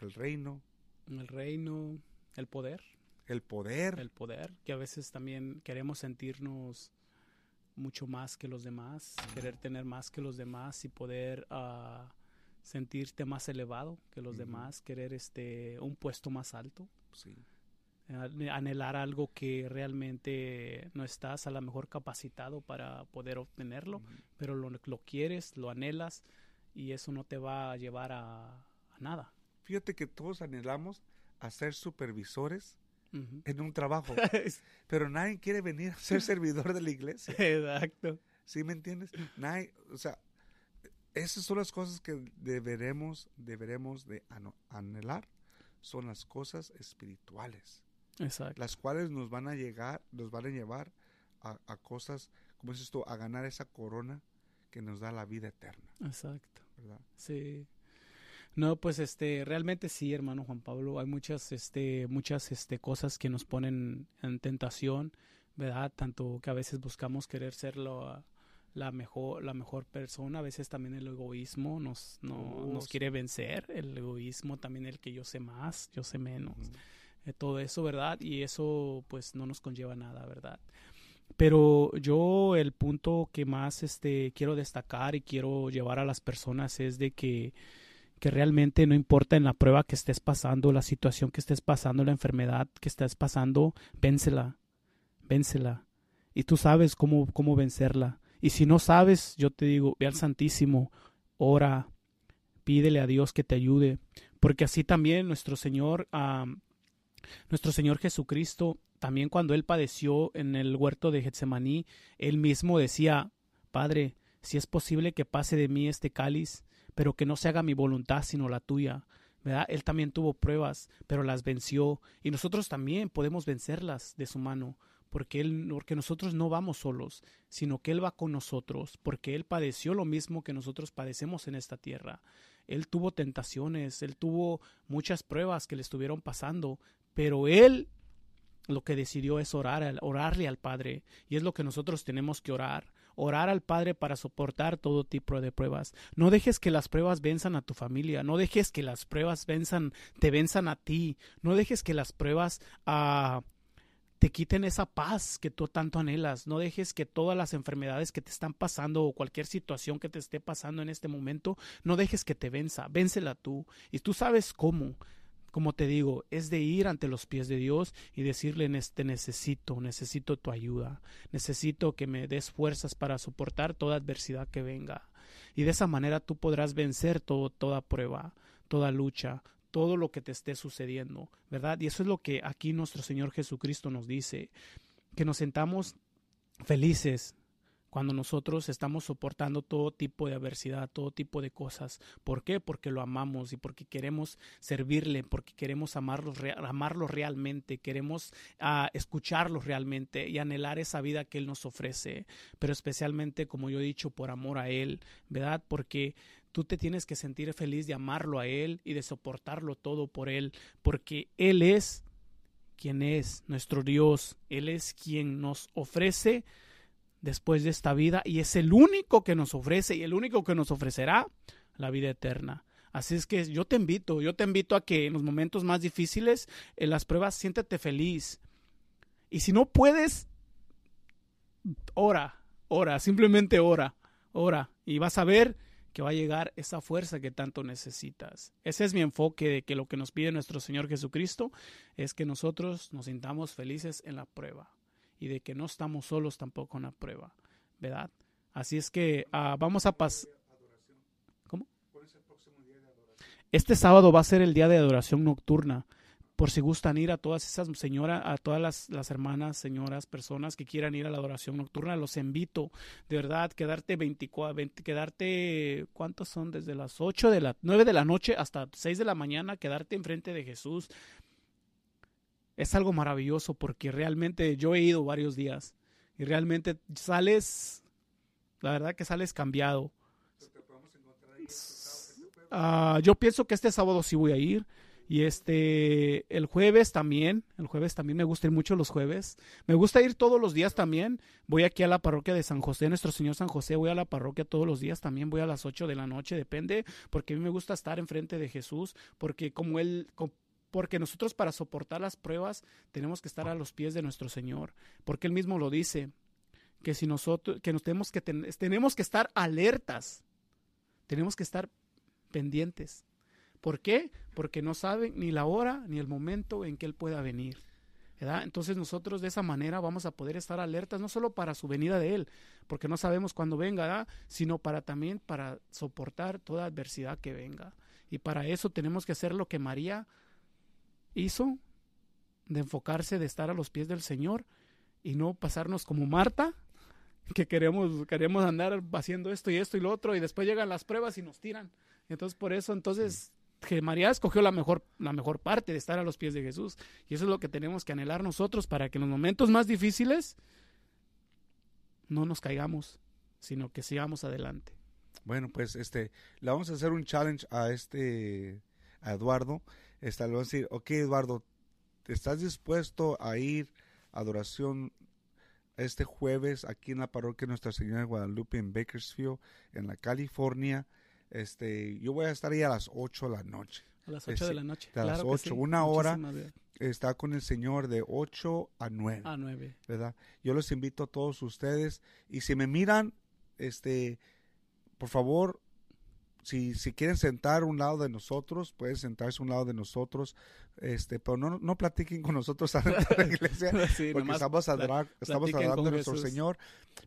el reino,
El reino, el poder,
el poder.
el poder, que a veces también queremos sentirnos mucho más que los demás, querer tener más que los demás y poder ah, sentirte más elevado que los demás, querer este un puesto más alto.
Sí.
ane- anhelar algo que realmente no estás a lo mejor capacitado para poder obtenerlo, pero lo, lo quieres, lo anhelas y eso no te va a llevar a, a nada.
Fíjate que todos anhelamos a ser supervisores En un trabajo, pero nadie quiere venir a ser servidor de la iglesia.
Exacto.
¿Sí me entiendes? Nadie, o sea, esas son las cosas que deberemos, deberemos de anhelar, son las cosas espirituales,
Exacto.
las cuales nos van a llegar, nos van a llevar a, a cosas, como dices tú, a ganar esa corona que nos da la vida eterna,
Exacto.
¿verdad?
Sí. No, pues este, realmente sí, hermano Juan Pablo, hay muchas, este, muchas, este, cosas que nos ponen en tentación, ¿verdad? Tanto que a veces buscamos querer ser lo- la mejor, la mejor persona, a veces también el egoísmo nos, no,
Oh,
nos
sí.
quiere vencer, el egoísmo también el que yo sé más, yo sé menos, eh, todo eso, ¿verdad? Y eso pues no nos conlleva nada, ¿verdad? Pero yo el punto que más este quiero destacar y quiero llevar a las personas es de que que realmente no importa en la prueba que estés pasando, la situación que estés pasando, la enfermedad que estés pasando, vénsela, vénsela. Y tú sabes cómo, cómo vencerla. Y si no sabes, yo te digo, ve al Santísimo, ora, pídele a Dios que te ayude, porque así también nuestro Señor, nuestro Señor Jesucristo, también cuando él padeció en el huerto de Getsemaní, él mismo decía, Padre, si es posible que pase de mí este cáliz, pero que no se haga mi voluntad sino la tuya. ¿Verdad? Él también tuvo pruebas, pero las venció. Y nosotros también podemos vencerlas de su mano, porque, él, porque nosotros no vamos solos, sino que Él va con nosotros, porque Él padeció lo mismo que nosotros padecemos en esta tierra. Él tuvo tentaciones, Él tuvo muchas pruebas que le estuvieron pasando, pero Él lo que decidió es orar, orarle al Padre. Y es lo que nosotros tenemos que orar. Orar al Padre para soportar todo tipo de pruebas. No dejes que las pruebas venzan a tu familia. No dejes que las pruebas venzan, te venzan a ti. No dejes que las pruebas ah, te quiten esa paz que tú tanto anhelas. No dejes que todas las enfermedades que te están pasando o cualquier situación que te esté pasando en este momento, no dejes que te venza. Vénsela tú. Y tú sabes cómo como te digo, es de ir ante los pies de Dios y decirle, "Nes- te necesito, necesito tu ayuda, necesito que me des fuerzas para soportar toda adversidad que venga. Y de esa manera tú podrás vencer todo, toda prueba, toda lucha, todo lo que te esté sucediendo, ¿verdad? Y eso es lo que aquí nuestro Señor Jesucristo nos dice, que nos sentamos felices cuando nosotros estamos soportando todo tipo de adversidad, todo tipo de cosas. ¿Por qué? Porque lo amamos y porque queremos servirle, porque queremos amarlo, rea- amarlo realmente, queremos ah, escucharlo realmente y anhelar esa vida que Él nos ofrece, pero especialmente, como yo he dicho, por amor a Él, ¿verdad? Porque tú te tienes que sentir feliz de amarlo a Él y de soportarlo todo por Él, porque Él es quien es nuestro Dios, Él es quien nos ofrece después de esta vida y es el único que nos ofrece y el único que nos ofrecerá la vida eterna. Así es que yo te invito, yo te invito a que en los momentos más difíciles, en las pruebas, siéntete feliz. Y si no puedes, ora, ora, simplemente ora, ora. Y vas a ver que va a llegar esa fuerza que tanto necesitas. Ese es mi enfoque de que lo que nos pide nuestro Señor Jesucristo es que nosotros nos sintamos felices en la prueba y de que no estamos solos tampoco en la prueba, ¿verdad? Así es que ah, vamos a pasar. ¿Cómo? Este sábado va a ser el día de adoración nocturna. Por si gustan ir a todas esas señoras, a todas las, hermanas, señoras, personas que quieran ir a la adoración nocturna, los invito. De verdad, quedarte 24, 20, quedarte, ¿cuántos son? Desde las 8 de la, 9 de la noche hasta 6 de la mañana, quedarte enfrente de Jesús. Es algo maravilloso porque realmente yo he ido varios días y realmente sales, la verdad que sales cambiado. Ah, yo pienso que este sábado sí voy a ir Y este, el jueves también, el jueves también me gusta ir mucho los jueves. Me gusta ir todos los días también. Voy aquí a la parroquia de San José, nuestro Señor San José. Voy a la parroquia todos los días también. Voy a las 8 de la noche, depende, porque a mí me gusta estar enfrente de Jesús, porque como Él, porque nosotros para soportar las pruebas tenemos que estar a los pies de nuestro Señor, porque Él mismo lo dice, que si nosotros, que nos tenemos que, ten- tenemos que estar alertas, tenemos que estar pendientes. ¿Por qué? Porque no saben ni la hora ni el momento en que Él pueda venir. Entonces nosotros de esa manera vamos a poder estar alertas, no solo para su venida de Él, porque no sabemos cuándo venga, sino para también para soportar toda adversidad que venga. Y para eso tenemos que hacer lo que María hizo, de enfocarse, de estar a los pies del Señor y no pasarnos como Marta, que queremos, queremos andar haciendo esto y esto y lo otro, y después llegan las pruebas y nos tiran. Entonces, por eso, entonces, que María escogió la mejor, la mejor parte de estar a los pies de Jesús. Y eso es lo que tenemos que anhelar nosotros para que en los momentos más difíciles no nos caigamos, sino que sigamos adelante.
Bueno, pues este, le vamos a hacer un challenge a este, a Eduardo. Este, le vamos a decir, ok, Eduardo, ¿estás dispuesto a ir a adoración este jueves aquí en la parroquia Nuestra Señora de Guadalupe en Bakersfield, en la California? Este, yo voy a estar ahí a las 8 de la noche.
A las
Eh,
8 de la noche.
a las
Claro que
8,
sí.
una hora. Está con el Señor de 8 a 9.
A 9.
¿verdad? Yo los invito a todos ustedes y si me miran, este, por favor, si, si quieren sentar a un lado de nosotros, pueden sentarse a un lado de nosotros, este, pero no, no platiquen con nosotros adentro de la iglesia,
Sí,
porque estamos, adorando a nuestro. Señor,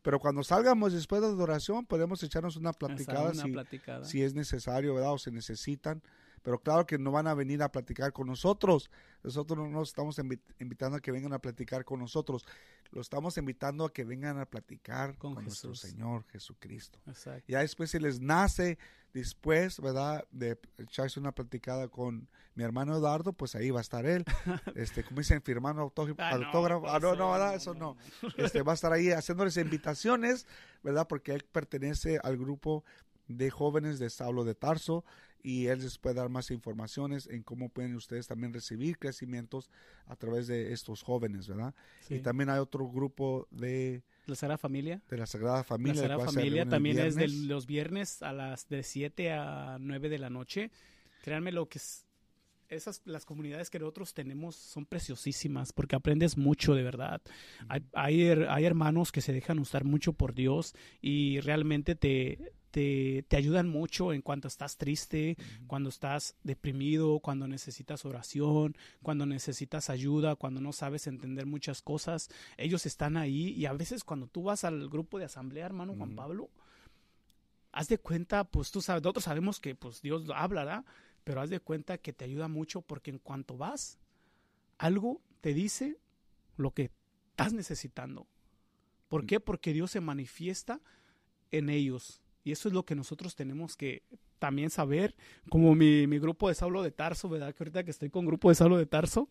pero cuando salgamos después de la adoración, podemos echarnos una platicada
una
si,
platicada.
si es necesario, ¿verdad? O se necesitan. Pero claro que no van a venir a platicar con nosotros. Nosotros no nos estamos invi- invitando a que vengan a platicar con nosotros. Lo estamos invitando a que vengan a platicar
Con
con, nuestro. Señor Jesucristo.
Exacto.
Ya después si les nace después, ¿verdad? De echarse una platicada con mi hermano Eduardo, pues ahí va a estar él. Este, como dicen, firmando autógrafo.
Ah, no,
autógrafo. Ah, no, no, ¿verdad?
no,
Eso
no,
no. Este, va a estar ahí haciéndoles invitaciones, ¿verdad? Porque él pertenece al grupo de jóvenes de Saulo de Tarso y él les puede dar más informaciones en cómo pueden ustedes también recibir crecimientos a través de estos jóvenes, ¿verdad?
Sí.
Y también hay otro grupo de,
La Sagrada Familia.
de la Sagrada Familia.
la Sagrada Familia también es de los viernes a las de 7 a 9 de la noche. Créanme lo que es, esas las comunidades que nosotros tenemos son preciosísimas porque aprendes mucho de verdad. Hay, hay, hay hermanos que se dejan usar mucho por Dios y realmente te, te, te ayudan mucho en cuanto estás triste, cuando estás deprimido, cuando necesitas oración, cuando necesitas ayuda, cuando no sabes entender muchas cosas. Ellos están ahí y a veces cuando tú vas al grupo de asamblea, hermano Juan. Pablo, haz de cuenta, pues tú sabes, nosotros sabemos que pues Dios habla, ¿verdad? Pero haz de cuenta que te ayuda mucho porque en cuanto vas, algo te dice lo que estás necesitando. ¿Por qué? Porque Dios se manifiesta en ellos. Y eso es lo que nosotros tenemos que también saber, como mi, mi grupo de Saulo de Tarso, ¿verdad? Que ahorita que estoy con grupo de Saulo de Tarso,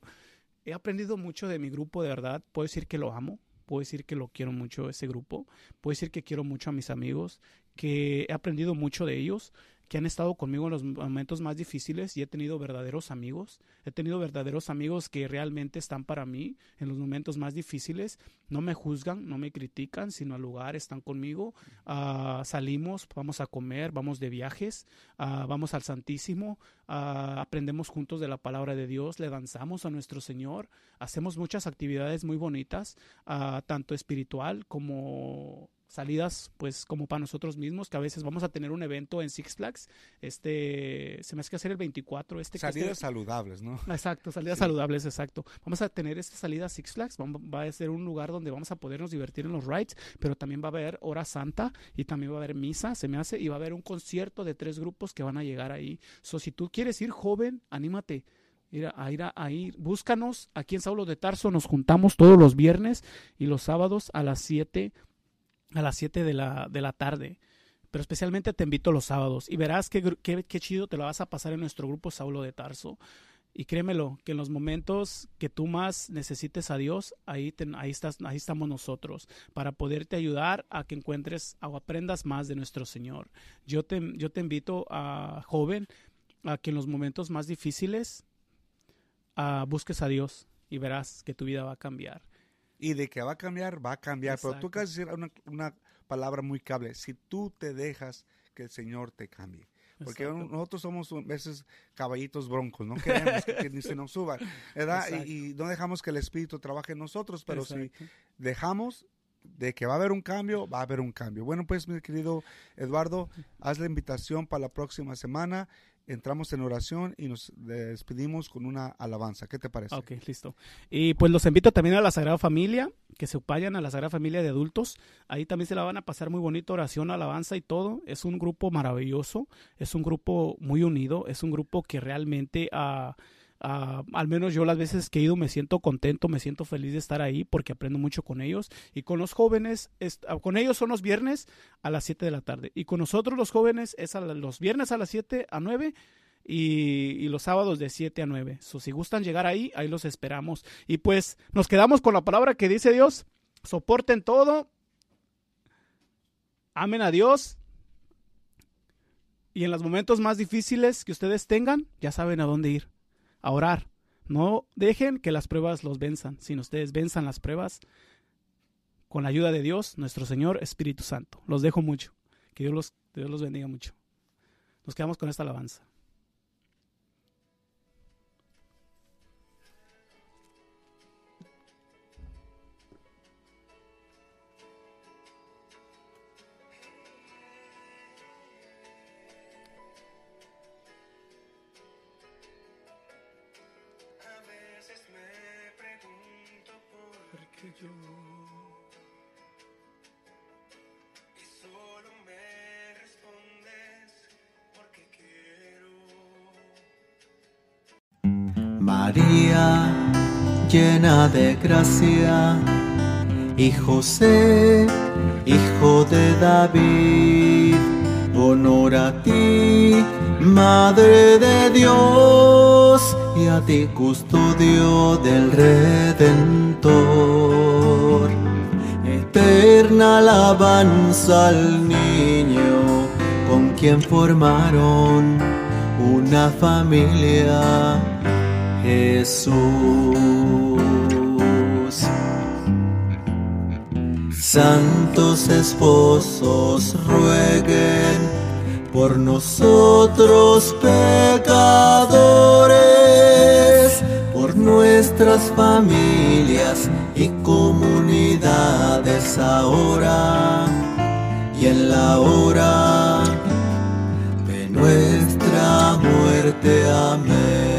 he aprendido mucho de mi grupo, de verdad. Puedo decir que lo amo, puedo decir que lo quiero mucho, ese grupo. Puedo decir que quiero mucho a mis amigos, que he aprendido mucho de ellos, que han estado conmigo en los momentos más difíciles y he tenido verdaderos amigos. He tenido verdaderos amigos que realmente están para mí en los momentos más difíciles. No me juzgan, no me critican, sino al lugar están conmigo. Ah, salimos, vamos a comer, vamos de viajes, ah, vamos al Santísimo, ah, aprendemos juntos de la palabra de Dios, le danzamos a nuestro Señor, hacemos muchas actividades muy bonitas, tanto espiritual como salidas pues como para nosotros mismos que a veces vamos a tener un evento en Six Flags este se me hace que hacer el 24 este este-
Salidas saludables, ¿no?
Exacto, salidas
Sí.
saludables, exacto. Vamos a tener esta salida a Six Flags, vamos- va a ser un lugar donde vamos a podernos divertir en los rides, pero también va a haber hora santa y también va a haber misa, se me hace, y va a haber un concierto de tres grupos que van a llegar ahí. So, si tú quieres ir joven, anímate. Ir a, a ir a, a ir, búscanos aquí en Saulo de Tarso, nos juntamos todos los viernes y los sábados a las 7 a las 7 de la, de la tarde. Pero especialmente te invito los sábados y verás qué, qué, qué chido te lo vas a pasar en nuestro grupo Saulo de Tarso. Y créemelo, que en los momentos que tú más necesites a Dios, ahí, ahí, estás, ahí estamos nosotros, para poderte ayudar a que encuentres o aprendas más de nuestro Señor. Yo te, yo te invito a joven a que en los momentos más difíciles ah, busques a Dios y verás que tu vida va a cambiar.
Y de que va a cambiar, va a cambiar. Pero tú
Exacto.
acabas de decir una, una palabra muy clave. Si tú te dejas que el Señor te cambie. Porque
Exacto.
nosotros somos a veces caballitos broncos, no queremos que, que ni se nos suban, ¿verdad?
Exacto.
Y, y no dejamos que el Espíritu trabaje en nosotros, pero si
Exacto.
dejamos de que va a haber un cambio, va a haber un cambio. Bueno, pues mi querido Eduardo, haz la invitación para la próxima semana. Entramos en oración y nos despedimos con una alabanza. ¿Qué te parece?
Ok, listo. Y pues los invito también a la Sagrada Familia, que se vayan a la Sagrada Familia de adultos. Ahí también se la van a pasar muy bonito, oración, alabanza y todo. Es un grupo maravilloso, es un grupo muy unido, es un grupo que realmente, ah, ah, al menos yo las veces que he ido me siento contento, me siento feliz de estar ahí porque aprendo mucho con ellos. Y con los jóvenes, es- ah, con ellos son los viernes a las 7 de la tarde. Y con nosotros los jóvenes es a la- los viernes a las 7 a 9 y, los sábados de 7 a 9. So, si gustan llegar ahí, ahí los esperamos. Y pues nos quedamos con la palabra que dice Dios. Soporten todo. Amen a Dios. Y en los momentos más difíciles que ustedes tengan, ya saben a dónde ir. A orar. No dejen que las pruebas los venzan, sino ustedes venzan las pruebas con la ayuda de Dios, nuestro Señor Espíritu Santo. Los dejo mucho. Que Dios los, Dios los bendiga mucho. Nos quedamos con esta alabanza.
Llena de gracia, y José, hijo de David, honor a ti, Madre de Dios, y a ti custodio del Redentor. Eterna alabanza al niño con quien formaron una familia, Jesús. Santos esposos rueguen por nosotros pecadores, por nuestras familias y comunidades ahora y en la hora de nuestra muerte. Amén.